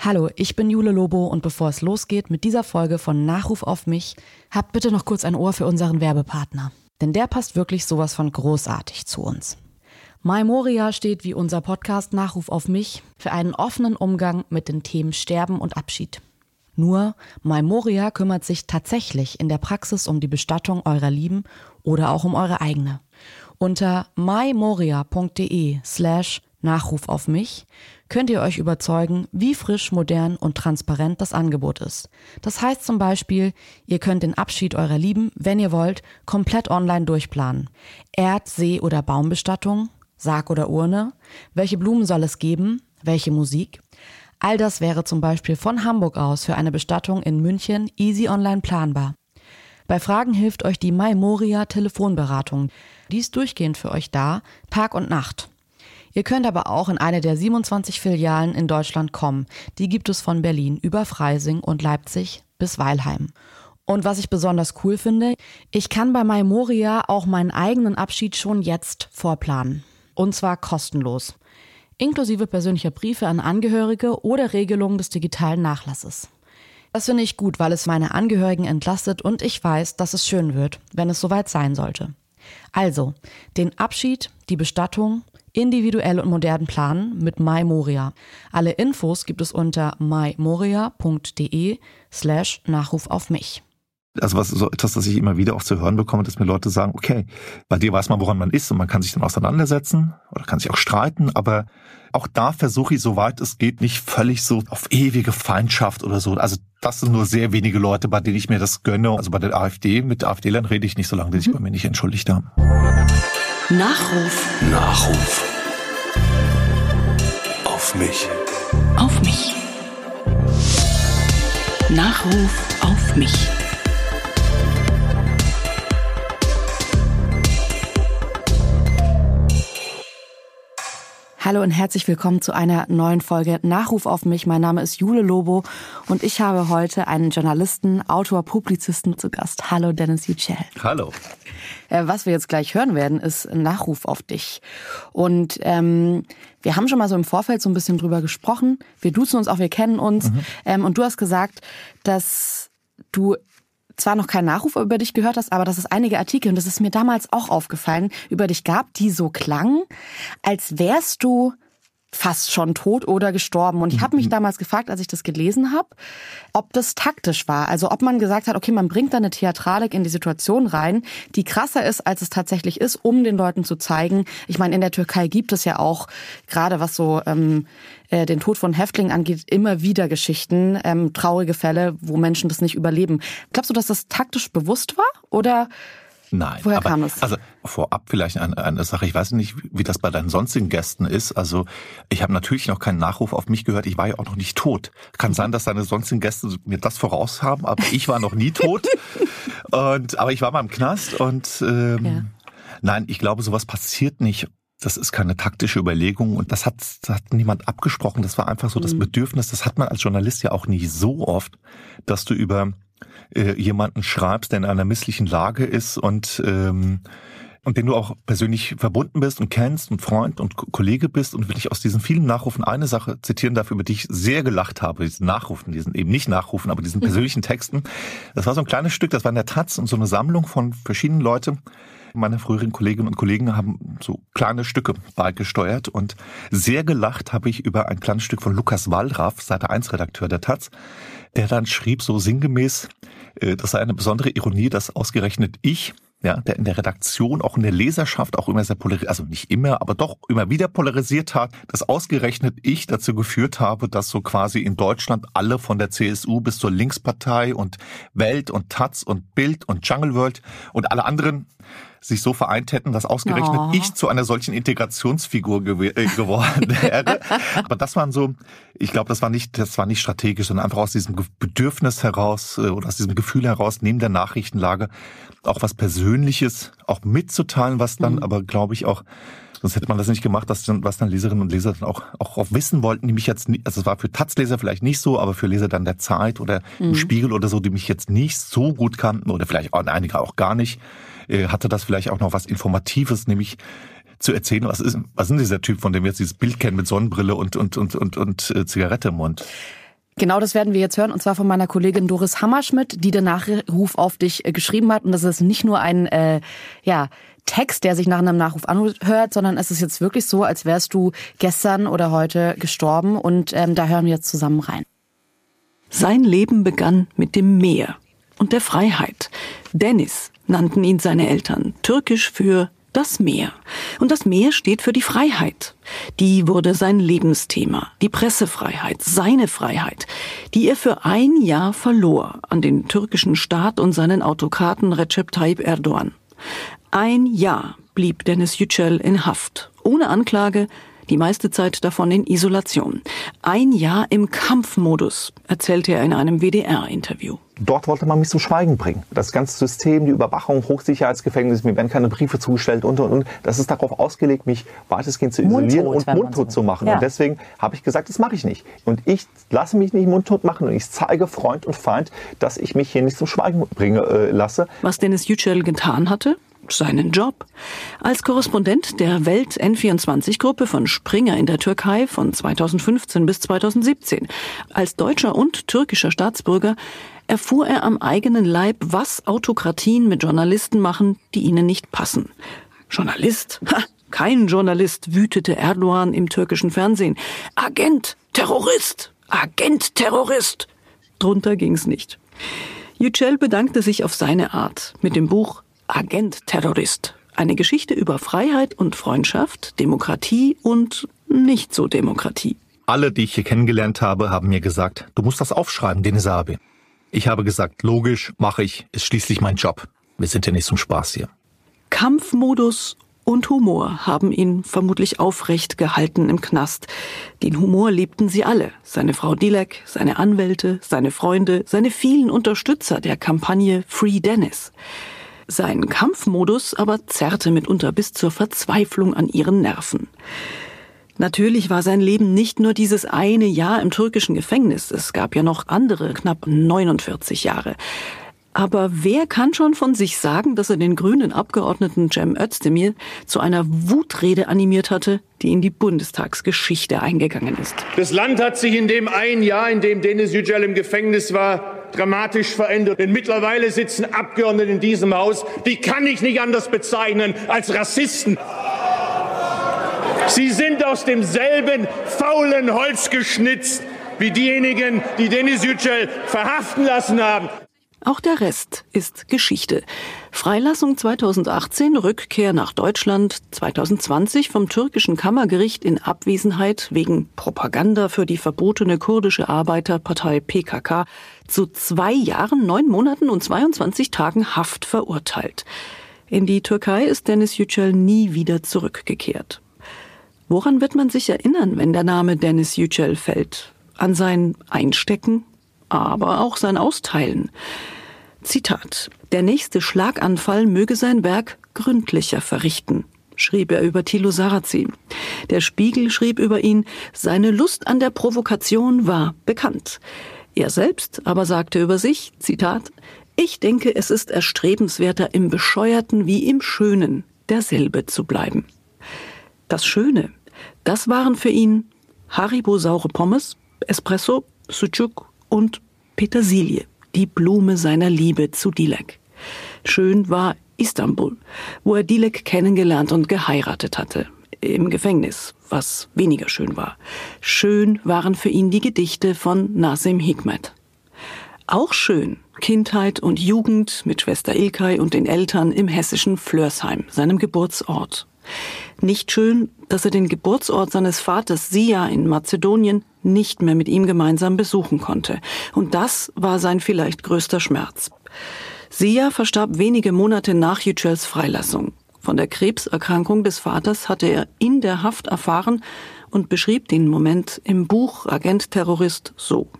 Hallo, ich bin Jule Lobo und bevor es losgeht mit dieser Folge von Nachruf auf mich, habt bitte noch kurz ein Ohr für unseren Werbepartner. Denn der passt wirklich sowas von großartig zu uns. My Moria steht wie unser Podcast Nachruf auf mich für einen offenen Umgang mit den Themen Sterben und Abschied. Nur My Moria kümmert sich tatsächlich in der Praxis um die Bestattung eurer Lieben oder auch um eure eigene. Unter mymoria.de slash Nachruf auf mich könnt ihr euch überzeugen, wie frisch, modern und transparent das Angebot ist. Das heißt zum Beispiel, ihr könnt den Abschied eurer Lieben, wenn ihr wollt, komplett online durchplanen. Erd-, See- oder Baumbestattung, Sarg oder Urne, welche Blumen soll es geben, welche Musik. All das wäre zum Beispiel von Hamburg aus für eine Bestattung in München easy online planbar. Bei Fragen hilft euch die Maimoria Telefonberatung. Die ist durchgehend für euch da, Tag und Nacht. Ihr könnt aber auch in eine der 27 Filialen in Deutschland kommen. Die gibt es von Berlin über Freising und Leipzig bis Weilheim. Und was ich besonders cool finde, ich kann bei Maimoria auch meinen eigenen Abschied schon jetzt vorplanen. Und zwar kostenlos. Inklusive persönlicher Briefe an Angehörige oder Regelungen des digitalen Nachlasses. Das finde ich gut, weil es meine Angehörigen entlastet und ich weiß, dass es schön wird, wenn es soweit sein sollte. Also, den Abschied, die Bestattung, individuell und modern planen mit MyMoria. Alle Infos gibt es unter mymoria.de slash Nachruf auf mich. Also was so etwas, das ich immer wieder auch zu hören bekomme, dass mir Leute sagen, okay, bei dir weiß man, woran man ist und man kann sich dann auseinandersetzen oder kann sich auch streiten, aber auch da versuche ich, soweit es geht, nicht völlig so auf ewige Feindschaft oder so. Also das sind nur sehr wenige Leute, bei denen ich mir das gönne. Also bei der AfD, mit AfD-Lern rede ich nicht, solange die sich bei mir nicht entschuldigt haben. Nachruf Nachruf. Auf mich. auf mich. Nachruf auf mich. Hallo und herzlich willkommen zu einer neuen Folge Nachruf auf mich. Mein Name ist Jule Lobo und ich habe heute einen Journalisten, Autor, Publizisten zu Gast. Hallo Dennis Yücel. Hallo. Äh, Was wir jetzt gleich hören werden, ist Nachruf auf dich. Und ähm, wir haben schon mal so im Vorfeld so ein bisschen drüber gesprochen. Wir duzen uns auch, wir kennen uns. Ähm, und du hast gesagt, dass du zwar noch keinen Nachruf über dich gehört hast, aber dass es einige Artikel, und das ist mir damals auch aufgefallen, über dich. Gab, die so klangen, als wärst du fast schon tot oder gestorben. Und ich habe mich damals gefragt, als ich das gelesen habe, ob das taktisch war. Also ob man gesagt hat, okay, man bringt da eine Theatralik in die Situation rein, die krasser ist, als es tatsächlich ist, um den Leuten zu zeigen. Ich meine, in der Türkei gibt es ja auch, gerade was so ähm, äh, den Tod von Häftlingen angeht, immer wieder Geschichten, ähm, traurige Fälle, wo Menschen das nicht überleben. Glaubst du, dass das taktisch bewusst war? Oder Nein. Woher aber, kam es? Also vorab vielleicht eine, eine Sache. Ich weiß nicht, wie das bei deinen sonstigen Gästen ist. Also ich habe natürlich noch keinen Nachruf auf mich gehört. Ich war ja auch noch nicht tot. Kann sein, dass deine sonstigen Gäste mir das voraus haben, aber ich war noch nie tot. und aber ich war mal im Knast und ähm, Ja. nein, ich glaube, sowas passiert nicht. Das ist keine taktische Überlegung und das hat, das hat niemand abgesprochen. Das war einfach so das Bedürfnis. Das hat man als Journalist ja auch nicht so oft, dass du über äh, jemanden schreibst, der in einer misslichen Lage ist und ähm, und den du auch persönlich verbunden bist und kennst und Freund und Ko- Kollege bist und wirklich aus diesen vielen Nachrufen eine Sache zitieren darf, über die ich sehr gelacht habe, diesen Nachrufen, diesen eben nicht Nachrufen, aber diesen persönlichen Texten. Das war so ein kleines Stück, das war in der Taz und so eine Sammlung von verschiedenen Leuten. Meine früheren Kolleginnen und Kollegen haben so kleine Stücke beigesteuert und sehr gelacht habe ich über ein kleines Stück von Lukas Wallraff, Seite 1 Redakteur der Taz, der dann schrieb so sinngemäß, äh, das sei eine besondere Ironie, dass ausgerechnet ich, ja, der in der Redaktion, auch in der Leserschaft auch immer sehr polarisiert, also nicht immer, aber doch immer wieder polarisiert hat, dass ausgerechnet ich dazu geführt habe, dass so quasi in Deutschland alle von der CSU bis zur Linkspartei und Welt und Taz und Bild und Jungle World und alle anderen sich so vereint hätten, dass ausgerechnet Oh. ich zu einer solchen Integrationsfigur gew äh, geworden wäre. Aber das waren so, ich glaube, das war nicht, das war nicht strategisch, sondern einfach aus diesem Bedürfnis heraus äh, oder aus diesem Gefühl heraus, neben der Nachrichtenlage auch was Persönliches auch mitzuteilen, was dann aber, glaube ich, auch Sonst hätte man das nicht gemacht, dass dann, was dann Leserinnen und Leser dann auch, auch, auch wissen wollten, die mich jetzt nicht, also es war für Taz-Leser vielleicht nicht so, aber für Leser dann der Zeit oder im Spiegel oder so, die mich jetzt nicht so gut kannten oder vielleicht auch einige auch gar nicht, hatte das vielleicht auch noch was Informatives, nämlich zu erzählen, was ist, was ist denn dieser Typ, von dem wir jetzt dieses Bild kennen mit Sonnenbrille und, und, und, und, und äh, Zigarette im Mund. Genau das werden wir jetzt hören, und zwar von meiner Kollegin Doris Hammerschmidt, die den Nachruf auf dich äh, geschrieben hat. Und das ist nicht nur ein äh, ja, Text, der sich nach einem Nachruf anhört, sondern es ist jetzt wirklich so, als wärst du gestern oder heute gestorben. Und ähm, da hören wir jetzt zusammen rein. Sein Leben begann mit dem Meer und der Freiheit. Dennis nannten ihn seine Eltern, türkisch für das Meer. Und das Meer steht für die Freiheit. Die wurde sein Lebensthema, die Pressefreiheit, seine Freiheit, die er für ein Jahr verlor an den türkischen Staat und seinen Autokraten Recep Tayyip Erdogan. Ein Jahr blieb Dennis Yücel in Haft, ohne Anklage, die meiste Zeit davon in Isolation. Ein Jahr im Kampfmodus, erzählte er in einem WDR-Interview. Dort wollte man mich zum Schweigen bringen. Das ganze System, die Überwachung, Hochsicherheitsgefängnis, mir werden keine Briefe zugestellt und und und. Das ist darauf ausgelegt, mich weitestgehend zu isolieren Mundtot, und mundtot zu machen. Ja. Und deswegen habe ich gesagt, das mache ich nicht. Und ich lasse mich nicht mundtot machen und ich zeige Freund und Feind, dass ich mich hier nicht zum Schweigen bringen äh, lasse. Was Dennis Yücel getan hatte? Seinen Job. Als Korrespondent der Welt N24-Gruppe von Springer in der Türkei von 2015 bis 2017. Als deutscher und türkischer Staatsbürger erfuhr er am eigenen Leib, was Autokratien mit Journalisten machen, die ihnen nicht passen. Journalist? Ha, kein Journalist, wütete Erdogan im türkischen Fernsehen. Agent, Terrorist, Agent, Terrorist. Drunter ging's nicht. Yücel bedankte sich auf seine Art mit dem Buch Agent Terrorist. Eine Geschichte über Freiheit und Freundschaft, Demokratie und nicht so Demokratie. Alle, die ich hier kennengelernt habe, haben mir gesagt, du musst das aufschreiben, Deniz abi. Ich habe gesagt, logisch, mache ich, ist schließlich mein Job. Wir sind ja nicht zum Spaß hier. Kampfmodus und Humor haben ihn vermutlich aufrecht gehalten im Knast. Den Humor liebten sie alle. Seine Frau Dilek, seine Anwälte, seine Freunde, seine vielen Unterstützer der Kampagne Free Dennis. Sein Kampfmodus aber zerrte mitunter bis zur Verzweiflung an ihren Nerven. Natürlich war sein Leben nicht nur dieses eine Jahr im türkischen Gefängnis. Es gab ja noch andere, knapp 49 Jahre. Aber wer kann schon von sich sagen, dass er den grünen Abgeordneten Cem Özdemir zu einer Wutrede animiert hatte, die in die Bundestagsgeschichte eingegangen ist? Das Land hat sich in dem einen Jahr, in dem Denis Yücel im Gefängnis war, dramatisch verändert. Denn mittlerweile sitzen Abgeordnete in diesem Haus, die kann ich nicht anders bezeichnen als Rassisten. Sie sind aus demselben faulen Holz geschnitzt wie diejenigen, die Denis Yücel verhaften lassen haben. Auch der Rest ist Geschichte. Freilassung 2018, Rückkehr nach Deutschland 2020 vom türkischen Kammergericht in Abwesenheit wegen Propaganda für die verbotene kurdische Arbeiterpartei PKK zu zwei Jahren, neun Monaten und 22 Tagen Haft verurteilt. In die Türkei ist Dennis Yücel nie wieder zurückgekehrt. Woran wird man sich erinnern, wenn der Name Dennis Yücel fällt? An sein Einstecken, aber auch sein Austeilen. Zitat. Der nächste Schlaganfall möge sein Werk gründlicher verrichten, schrieb er über Thilo Sarrazin. Der Spiegel schrieb über ihn, seine Lust an der Provokation war bekannt. Er selbst aber sagte über sich, Zitat, ich denke, es ist erstrebenswerter im Bescheuerten wie im Schönen derselbe zu bleiben. Das Schöne, das waren für ihn Haribo saure Pommes, Espresso, Sucuk und Petersilie, die Blume seiner Liebe zu Dilek. Schön war Istanbul, wo er Dilek kennengelernt und geheiratet hatte. Im Gefängnis, was weniger schön war. Schön waren für ihn die Gedichte von Nasim Hikmet. Auch schön Kindheit und Jugend mit Schwester Ilkay und den Eltern im hessischen Flörsheim, seinem Geburtsort. Nicht schön, dass er den Geburtsort seines Vaters Sia in Mazedonien nicht mehr mit ihm gemeinsam besuchen konnte. Und das war sein vielleicht größter Schmerz. Sia verstarb wenige Monate nach Yücels Freilassung. Von der Krebserkrankung des Vaters hatte er in der Haft erfahren und beschrieb den Moment im Buch Agent Terrorist so.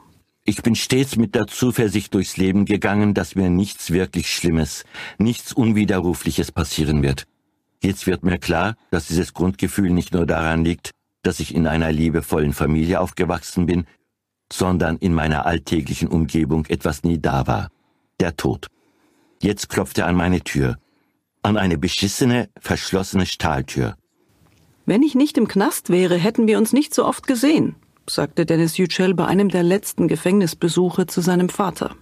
Ich bin stets mit der Zuversicht durchs Leben gegangen, dass mir nichts wirklich Schlimmes, nichts Unwiderrufliches passieren wird. Jetzt wird mir klar, dass dieses Grundgefühl nicht nur daran liegt, dass ich in einer liebevollen Familie aufgewachsen bin, sondern in meiner alltäglichen Umgebung etwas nie da war. Der Tod. Jetzt klopft er an meine Tür. An eine beschissene, verschlossene Stahltür. Wenn ich nicht im Knast wäre, hätten wir uns nicht so oft gesehen, sagte Dennis Yücel bei einem der letzten Gefängnisbesuche zu seinem Vater.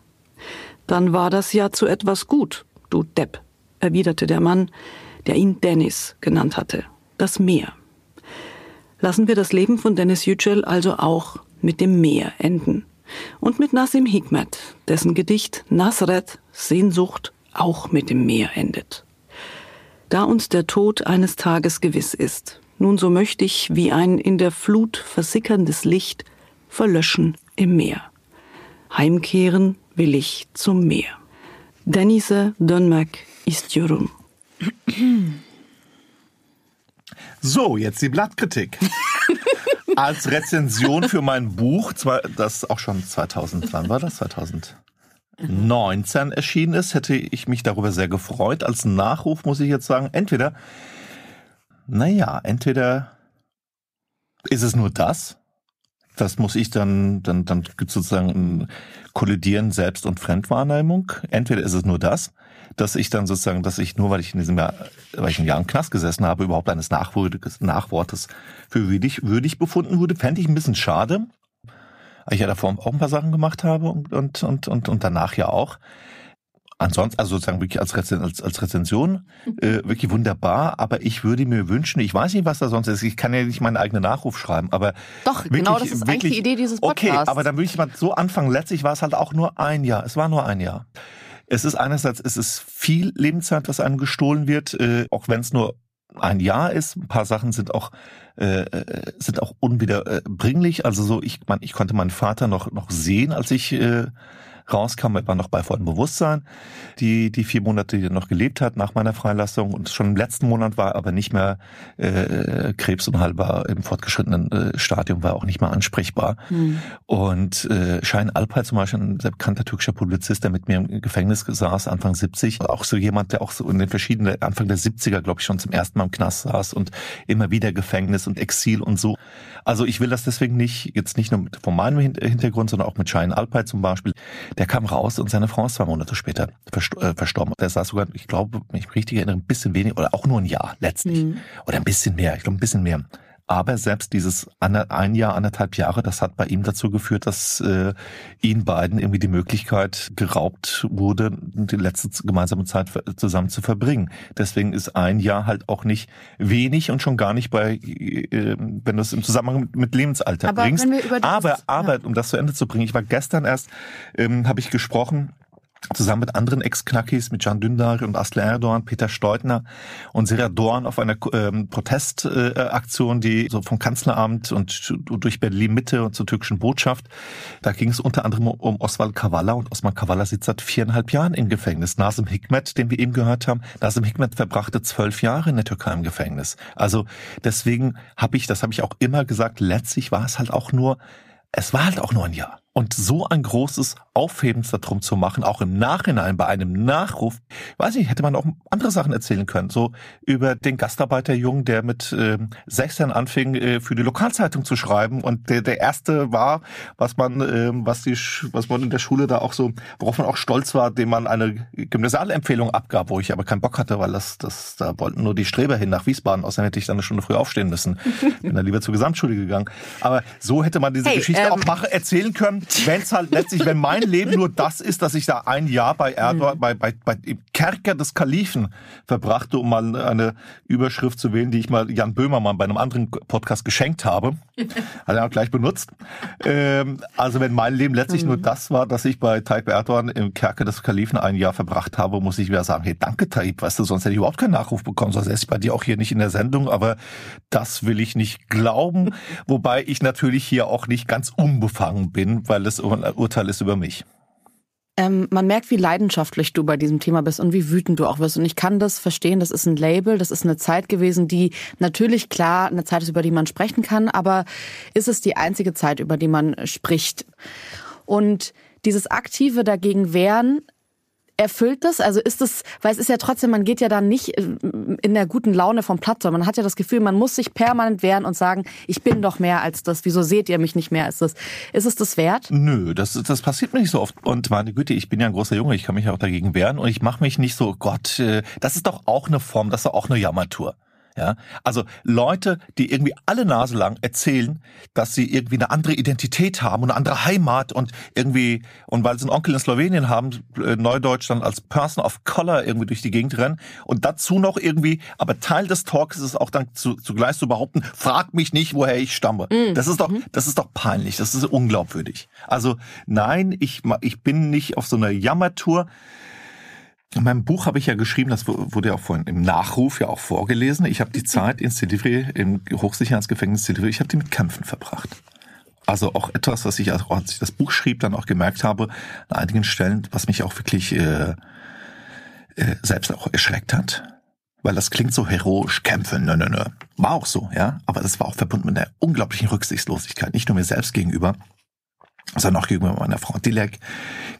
Dann war das ja zu etwas gut, du Depp, erwiderte der Mann, der ihn Dennis genannt hatte. Das Meer. Lassen wir das Leben von Dennis Yücel also auch mit dem Meer enden. Und mit Nassim Hikmet, dessen Gedicht Nasret, Sehnsucht, auch mit dem Meer endet. Da uns der Tod eines Tages gewiss ist, nun so möchte ich wie ein in der Flut versickerndes Licht verlöschen im Meer. Heimkehren will ich zum Meer. Denise dönmek istiyorum. So, jetzt die Blattkritik. Als Rezension für mein Buch, das auch schon 2000, wann war das? 2019 erschienen ist, hätte ich mich darüber sehr gefreut. Als Nachruf muss ich jetzt sagen, entweder, naja, entweder ist es nur das, das muss ich dann, dann, dann gibt sozusagen ein Kollidieren Selbst- und Fremdwahrnehmung. Entweder ist es nur das, dass ich dann sozusagen, dass ich nur, weil ich in diesem Jahr, weil ich ein Jahr im Knast gesessen habe, überhaupt eines Nachwortes für würdig, würdig befunden wurde, fände ich ein bisschen schade. Weil ich ja davor auch ein paar Sachen gemacht habe und, und, und, und, und danach ja auch. Ansonsten, also sozusagen wirklich als, Rezen, als, als Rezension, äh, wirklich wunderbar, aber ich würde mir wünschen, ich weiß nicht, was da sonst ist, ich kann ja nicht meinen eigenen Nachruf schreiben, aber. Doch, wirklich, genau, das ist wirklich, eigentlich die Idee dieses Podcasts. Okay, aber dann würde ich mal so anfangen. Letztlich war es halt auch nur ein Jahr. Es war nur ein Jahr. Es ist einerseits, es ist viel Lebenszeit, was einem gestohlen wird, äh, auch wenn es nur ein Jahr ist. Ein paar Sachen sind auch äh, äh sind auch unwiederbringlich. Also so, ich mein, ich konnte meinen Vater noch noch sehen, als ich äh, rauskam. War noch bei vollem Bewusstsein, die, die vier Monate, die er noch gelebt hat nach meiner Freilassung. Und schon im letzten Monat war er aber nicht mehr äh, krebsunheilbar im fortgeschrittenen äh, Stadium, war auch nicht mehr ansprechbar. Mhm. Und äh, Schein Alpay zum Beispiel, ein sehr bekannter türkischer Publizist, der mit mir im Gefängnis saß, Anfang 70, auch so jemand, der auch so in den verschiedenen, Anfang der 70er, glaube ich, schon zum ersten Mal im Knast saß und immer wieder Gefängnis und Exil und so. Also ich will das deswegen nicht, jetzt nicht nur von meinem Hintergrund, sondern auch mit Schein Alpay zum Beispiel. Der kam raus und seine Frau ist zwei Monate später äh, verstorben. Der saß sogar, ich glaube, wenn ich mich richtig erinnere, ein bisschen weniger oder auch nur ein Jahr letztlich. Mhm. Oder ein bisschen mehr, ich glaube ein bisschen mehr. Aber selbst dieses ein Jahr, anderthalb Jahre, das hat bei ihm dazu geführt, dass äh, ihnen beiden irgendwie die Möglichkeit geraubt wurde, die letzte gemeinsame Zeit zusammen zu verbringen. Deswegen ist ein Jahr halt auch nicht wenig und schon gar nicht bei, äh, wenn du es im Zusammenhang mit Lebensalter aber bringst. aber, aber, ja. um das zu Ende zu bringen, ich war gestern erst, ähm, habe ich gesprochen zusammen mit anderen Ex-Knackis, mit Can Dündar und Asle Erdogan, Peter Steutner und Sera Dorn auf einer ähm, Protestaktion, äh, die so vom Kanzleramt und durch Berlin Mitte und zur türkischen Botschaft. Da ging es unter anderem um Oswald Kavala und Osman Kavala sitzt seit viereinhalb Jahren im Gefängnis. Nasim Hikmet, den wir eben gehört haben, Nasim Hikmet verbrachte zwölf Jahre in der Türkei im Gefängnis. Also deswegen habe ich, das habe ich auch immer gesagt, letztlich war es halt auch nur, es war halt auch nur ein Jahr. Und so ein großes Aufhebens darum zu machen, auch im Nachhinein bei einem Nachruf, weiß ich, hätte man auch andere Sachen erzählen können. So über den Gastarbeiterjungen, der mit äh, 16 anfing, äh, für die Lokalzeitung zu schreiben und der der erste war, was man, äh, was die, was man in der Schule da auch so, worauf man auch stolz war, dem man eine Gymnasialempfehlung abgab, wo ich aber keinen Bock hatte, weil das, das, da wollten nur die Streber hin nach Wiesbaden. Außerdem hätte ich dann eine Stunde früh aufstehen müssen. Bin dann lieber zur Gesamtschule gegangen. Aber so hätte man diese hey, Geschichte ähm, auch machen, erzählen können wenn es halt letztlich, wenn mein Leben nur das ist, dass ich da ein Jahr bei Erdogan, mhm. bei, bei, bei im Kerker des Kalifen verbrachte, um mal eine Überschrift zu wählen, die ich mal Jan Böhmermann bei einem anderen Podcast geschenkt habe. Hat er auch gleich benutzt. Ähm, also wenn mein Leben letztlich mhm. nur das war, dass ich bei Tayyip Erdogan im Kerker des Kalifen ein Jahr verbracht habe, muss ich wieder sagen, hey, danke Tayyip, weißt du, sonst hätte ich überhaupt keinen Nachruf bekommen, sonst wäre ich bei dir auch hier nicht in der Sendung, aber das will ich nicht glauben, wobei ich natürlich hier auch nicht ganz unbefangen bin, weil es Urteil ist über mich. Ähm, man merkt, wie leidenschaftlich du bei diesem Thema bist und wie wütend du auch wirst. Und ich kann das verstehen. Das ist ein Label, das ist eine Zeit gewesen, die natürlich klar eine Zeit ist, über die man sprechen kann, aber ist es die einzige Zeit, über die man spricht? Und dieses aktive dagegen wehren Erfüllt das? Also ist es, weil es ist ja trotzdem, man geht ja dann nicht äh, in der guten Laune vom Platz, sondern man hat ja das Gefühl, man muss sich permanent wehren und sagen, ich bin doch mehr als das. Wieso seht ihr mich nicht mehr als das? Ist es das wert? Nö, das, das passiert mir nicht so oft. Und meine Güte, ich bin ja ein großer Junge, ich kann mich auch dagegen wehren und ich mache mich nicht so, Gott, äh, das ist doch auch eine Form, das ist doch auch eine Jammertour. Ja, also Leute, die irgendwie alle Nase lang erzählen, dass sie irgendwie eine andere Identität haben und eine andere Heimat und irgendwie und weil sie einen Onkel in Slowenien haben, äh, Neudeutsch dann als Person of Color irgendwie durch die Gegend rennen und dazu noch irgendwie, aber Teil des Talks ist es auch dann zu, zugleich zu behaupten, frag mich nicht, woher ich stamme. Mhm. Das ist doch, mhm. das ist doch peinlich, das ist unglaubwürdig. Also nein, ich ich bin nicht auf so einer Jammertour. In meinem Buch habe ich ja geschrieben, das wurde ja auch vorhin im Nachruf ja auch vorgelesen. Ich habe die Zeit in Silivri, im Hochsicherheitsgefängnis Silivri, ich habe die mit Kämpfen verbracht. Also auch etwas, was ich, also als ich das Buch schrieb, dann auch gemerkt habe, an einigen Stellen, was mich auch wirklich äh, äh, selbst auch erschreckt hat. Weil das klingt so heroisch, kämpfen, nö, nö, nö. War auch so, ja. Aber das war auch verbunden mit einer unglaublichen Rücksichtslosigkeit, nicht nur mir selbst gegenüber, sondern auch gegenüber meiner Frau Dilek,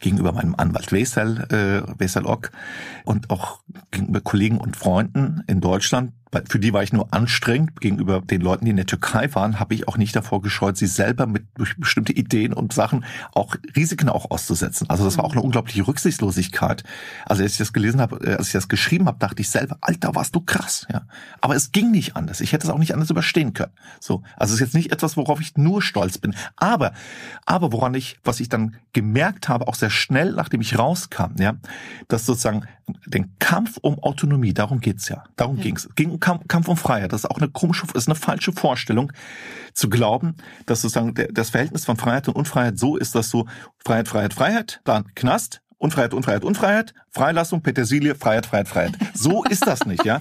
gegenüber meinem Anwalt Wesel, äh, Wesel Ock und auch gegenüber Kollegen und Freunden in Deutschland, für die war ich nur anstrengend. Gegenüber den Leuten, die in der Türkei waren, habe ich auch nicht davor gescheut, sie selber mit durch bestimmte Ideen und Sachen auch Risiken auch auszusetzen. Also das war auch eine unglaubliche Rücksichtslosigkeit. Also als ich das gelesen habe, äh, als ich das geschrieben habe, dachte ich selber, Alter, warst du krass, ja. Aber es ging nicht anders. Ich hätte es auch nicht anders überstehen können. So, also es ist jetzt nicht etwas, worauf ich nur stolz bin. Aber, aber woran ich, was ich dann gemerkt habe, auch sehr schnell, nachdem ich rauskam, ja, dass sozusagen den Kampf um Autonomie, darum geht's ja, darum ja. ging's, ging um Kampf, um Freiheit. Das ist auch eine komische, ist eine falsche Vorstellung, zu glauben, dass sozusagen das Verhältnis von Freiheit und Unfreiheit so ist, dass so Freiheit, Freiheit, Freiheit, dann Knast, Unfreiheit, Unfreiheit, Unfreiheit, Freilassung, Petersilie, Freiheit, Freiheit, Freiheit. So ist das nicht, ja.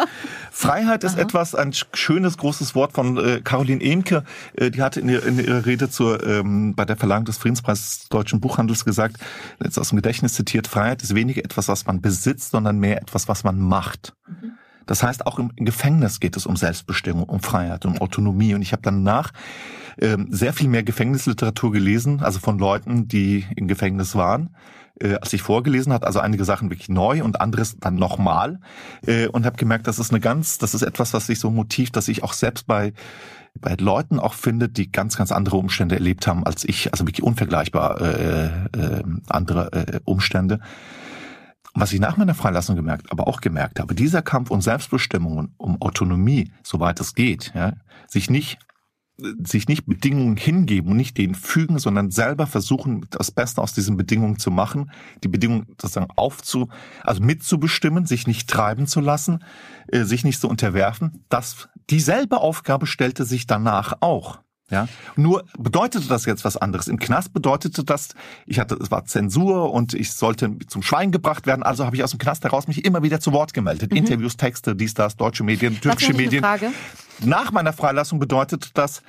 Freiheit ist etwas, ein schönes, großes Wort von äh, Caroline Emke, äh, die hatte in, ihr, in ihrer Rede zur, ähm, bei der Verleihung des Friedenspreises des deutschen Buchhandels gesagt, jetzt aus dem Gedächtnis zitiert, Freiheit ist weniger etwas, was man besitzt, sondern mehr etwas, was man macht. Mhm. Das heißt, auch im Gefängnis geht es um Selbstbestimmung, um Freiheit, um Autonomie. Und ich habe danach ähm, sehr viel mehr Gefängnisliteratur gelesen, also von Leuten, die im Gefängnis waren, äh, als ich vorgelesen hat. Also einige Sachen wirklich neu und anderes dann nochmal. Äh, und habe gemerkt, das ist eine ganz, das ist etwas, was sich so Motiv, dass ich auch selbst bei bei Leuten auch finde, die ganz, ganz andere Umstände erlebt haben als ich, also wirklich unvergleichbar äh, äh, andere äh, Umstände was ich nach meiner Freilassung gemerkt, aber auch gemerkt habe, dieser Kampf um Selbstbestimmung, um Autonomie, soweit es geht, ja, sich nicht sich nicht Bedingungen hingeben und nicht denen fügen, sondern selber versuchen, das Beste aus diesen Bedingungen zu machen, die Bedingungen sozusagen aufzu, also mitzubestimmen, sich nicht treiben zu lassen, äh, sich nicht zu unterwerfen. Das, dieselbe Aufgabe stellte sich danach auch. Ja, nur bedeutete das jetzt was anderes. Im Knast bedeutete das, ich hatte, es war Zensur und ich sollte zum Schweigen gebracht werden. Also habe ich aus dem Knast heraus mich immer wieder zu Wort gemeldet. Mhm. Interviews, Texte, dies, das, deutsche Medien, türkische Medien. Nach meiner Freilassung bedeutete das,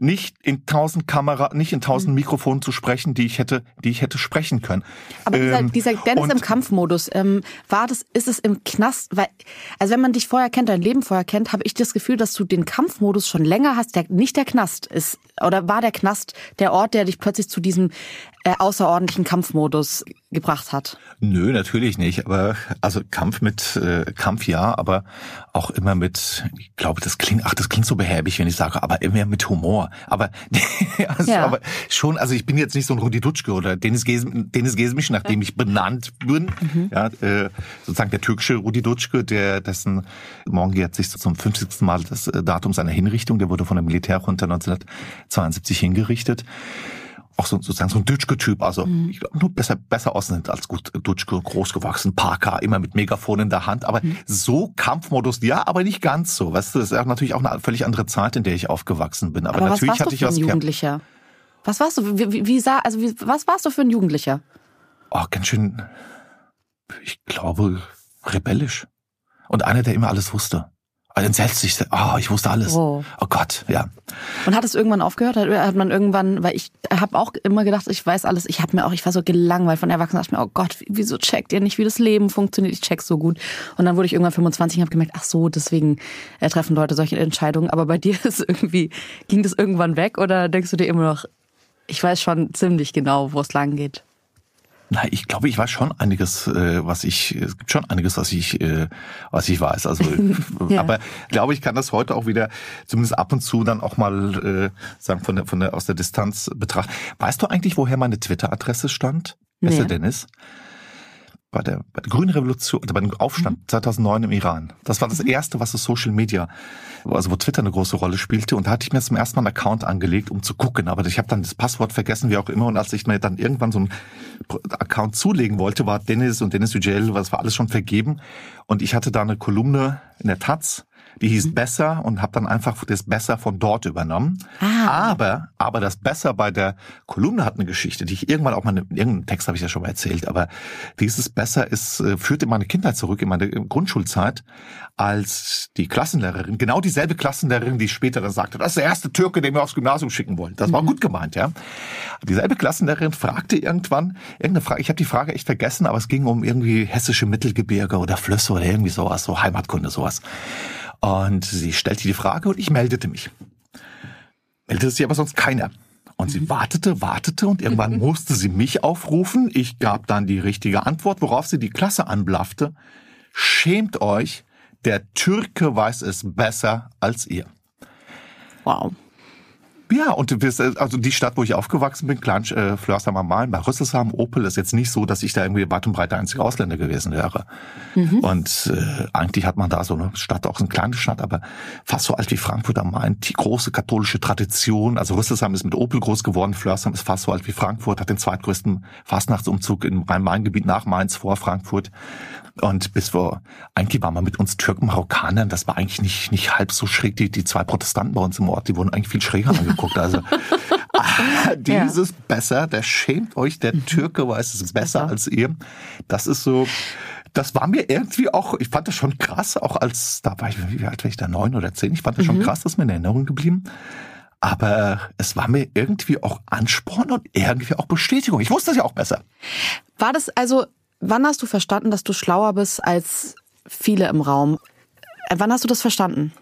nicht in tausend Kamera, nicht in tausend mhm. Mikrofonen zu sprechen, die ich hätte, die ich hätte sprechen können. Aber ähm, dieser, dieser Dennis im Kampfmodus, ähm, war das, ist es im Knast, weil, also wenn man dich vorher kennt, dein Leben vorher kennt, habe ich das Gefühl, dass du den Kampfmodus schon länger hast, der nicht der Knast ist, oder war der Knast der Ort, der dich plötzlich zu diesem äh, außerordentlichen Kampfmodus gebracht hat? Nö, natürlich nicht. Aber also Kampf mit äh, Kampf ja, aber auch immer mit, ich glaube, das klingt, ach, das klingt so behäbig, wenn ich sage, aber immer mit Humor. Aber, also, ja. aber schon, also ich bin jetzt nicht so ein Rudi Dutschke oder Dennis, Ges Dennis Gesmisch, nachdem ich benannt bin. Mhm. Ja, äh, sozusagen der türkische Rudi Dutschke, der dessen morgen jetzt sich zum 50. Mal das äh, Datum seiner Hinrichtung, der wurde von der Militärjunta 1972 hingerichtet auch so, sozusagen so ein Dutschke-Typ, also mhm. ich glaube nur besser besser aussehen als gut Dutschke, großgewachsen, Parker, immer mit Megafon in der Hand, aber mhm. so Kampfmodus, ja, aber nicht ganz so. Weißt du, das ist natürlich auch eine völlig andere Zeit, in der ich aufgewachsen bin. Aber, aber natürlich was hatte ich was Jugendlicher. Was warst du? Wie, wie sah, also wie, was warst du für ein Jugendlicher? Oh, ganz schön, ich glaube, rebellisch. Und einer, der immer alles wusste. Also entsetzt sich, oh, ich wusste alles. Oh. oh Gott, ja. Und hat es irgendwann aufgehört? Hat man irgendwann, weil ich habe auch immer gedacht, ich weiß alles. Ich habe mir auch, ich war so gelangweilt von Erwachsenen. dachte mir, oh Gott, wieso checkt ihr nicht, wie das Leben funktioniert? Ich check so gut. Und dann wurde ich irgendwann 25 und habe gemerkt, ach so, deswegen äh, treffen Leute solche Entscheidungen. Aber bei dir ist irgendwie, ging das irgendwann weg oder denkst du dir immer noch, ich weiß schon ziemlich genau, wo es lang geht? Na, ich glaube, ich weiß schon einiges, äh, was ich, es gibt schon einiges, was ich, äh, was ich weiß. Also, ja. aber glaube ich, kann das heute auch wieder zumindest ab und zu dann auch mal äh, sagen von der, von der aus der Distanz betrachten. Weißt du eigentlich, woher meine Twitter-Adresse stand? Nee. Dennis? Bei der, bei der Grünen Revolution, also bei dem Aufstand mhm. 2009 im Iran. Das war das mhm. erste, was so Social Media, also wo Twitter eine große Rolle spielte. Und da hatte ich mir zum ersten Mal einen Account angelegt, um zu gucken. Aber ich habe dann das Passwort vergessen, wie auch immer. Und als ich mir dann irgendwann so einen Account zulegen wollte, war Dennis und Dennis Yücel, das war alles schon vergeben. Und ich hatte da eine Kolumne in der Taz die hieß. Besser und habe dann einfach das Besser von dort übernommen. Ah. Aber, aber das Besser bei der Kolumne hat eine Geschichte, die ich irgendwann auch mal in irgendeinem Text habe ich ja schon mal erzählt. Aber dieses Besser ist äh, führt in meine Kindheit zurück, in meine Grundschulzeit, als die Klassenlehrerin, genau dieselbe Klassenlehrerin, die später dann sagte, das ist der erste Türke, den wir aufs Gymnasium schicken wollen. Das war mhm. gut gemeint, ja. Dieselbe Klassenlehrerin fragte irgendwann irgendeine Frage. Ich habe die Frage echt vergessen, aber es ging um irgendwie hessische Mittelgebirge oder Flüsse oder irgendwie sowas, so Heimatkunde sowas. Und sie stellte die Frage und ich meldete mich. Meldete sich aber sonst keiner. Und sie mhm. wartete, wartete und irgendwann musste sie mich aufrufen. Ich gab dann die richtige Antwort, worauf sie die Klasse anblaffte. Schämt euch, der Türke weiß es besser als ihr. Wow. Ja, und du bist, also die Stadt, wo ich aufgewachsen bin, Klein äh, Flörsheim am Main, bei Rüsselsheim, Opel, ist jetzt nicht so, dass ich da irgendwie weit und breit der einzige Ausländer gewesen wäre. Mhm. Und äh, eigentlich hat man da so eine Stadt, auch eine kleine Stadt, aber fast so alt wie Frankfurt am Main, die große katholische Tradition. Also Rüsselsheim ist mit Opel groß geworden, Flörsheim ist fast so alt wie Frankfurt, hat den zweitgrößten Fastnachtsumzug im Rhein-Main-Gebiet nach Mainz vor Frankfurt. Und bis vor, eigentlich waren wir mit uns Türken, Marokkanern, das war eigentlich nicht, nicht halb so schräg. Die, die zwei Protestanten bei uns im Ort, die wurden eigentlich viel schräger angeguckt. Also ah, dieses ja. besser, der schämt euch, der mhm. Türke weiß es besser als ihr. Das ist so, das war mir irgendwie auch, ich fand das schon krass, auch als, da war ich, wie alt war ich da, neun oder zehn? Ich fand das schon mhm. krass, das ist mir in Erinnerung geblieben. Aber es war mir irgendwie auch Ansporn und irgendwie auch Bestätigung. Ich wusste es ja auch besser. War das also Wann hast du verstanden, dass du schlauer bist als viele im Raum? Äh, wann hast du das verstanden?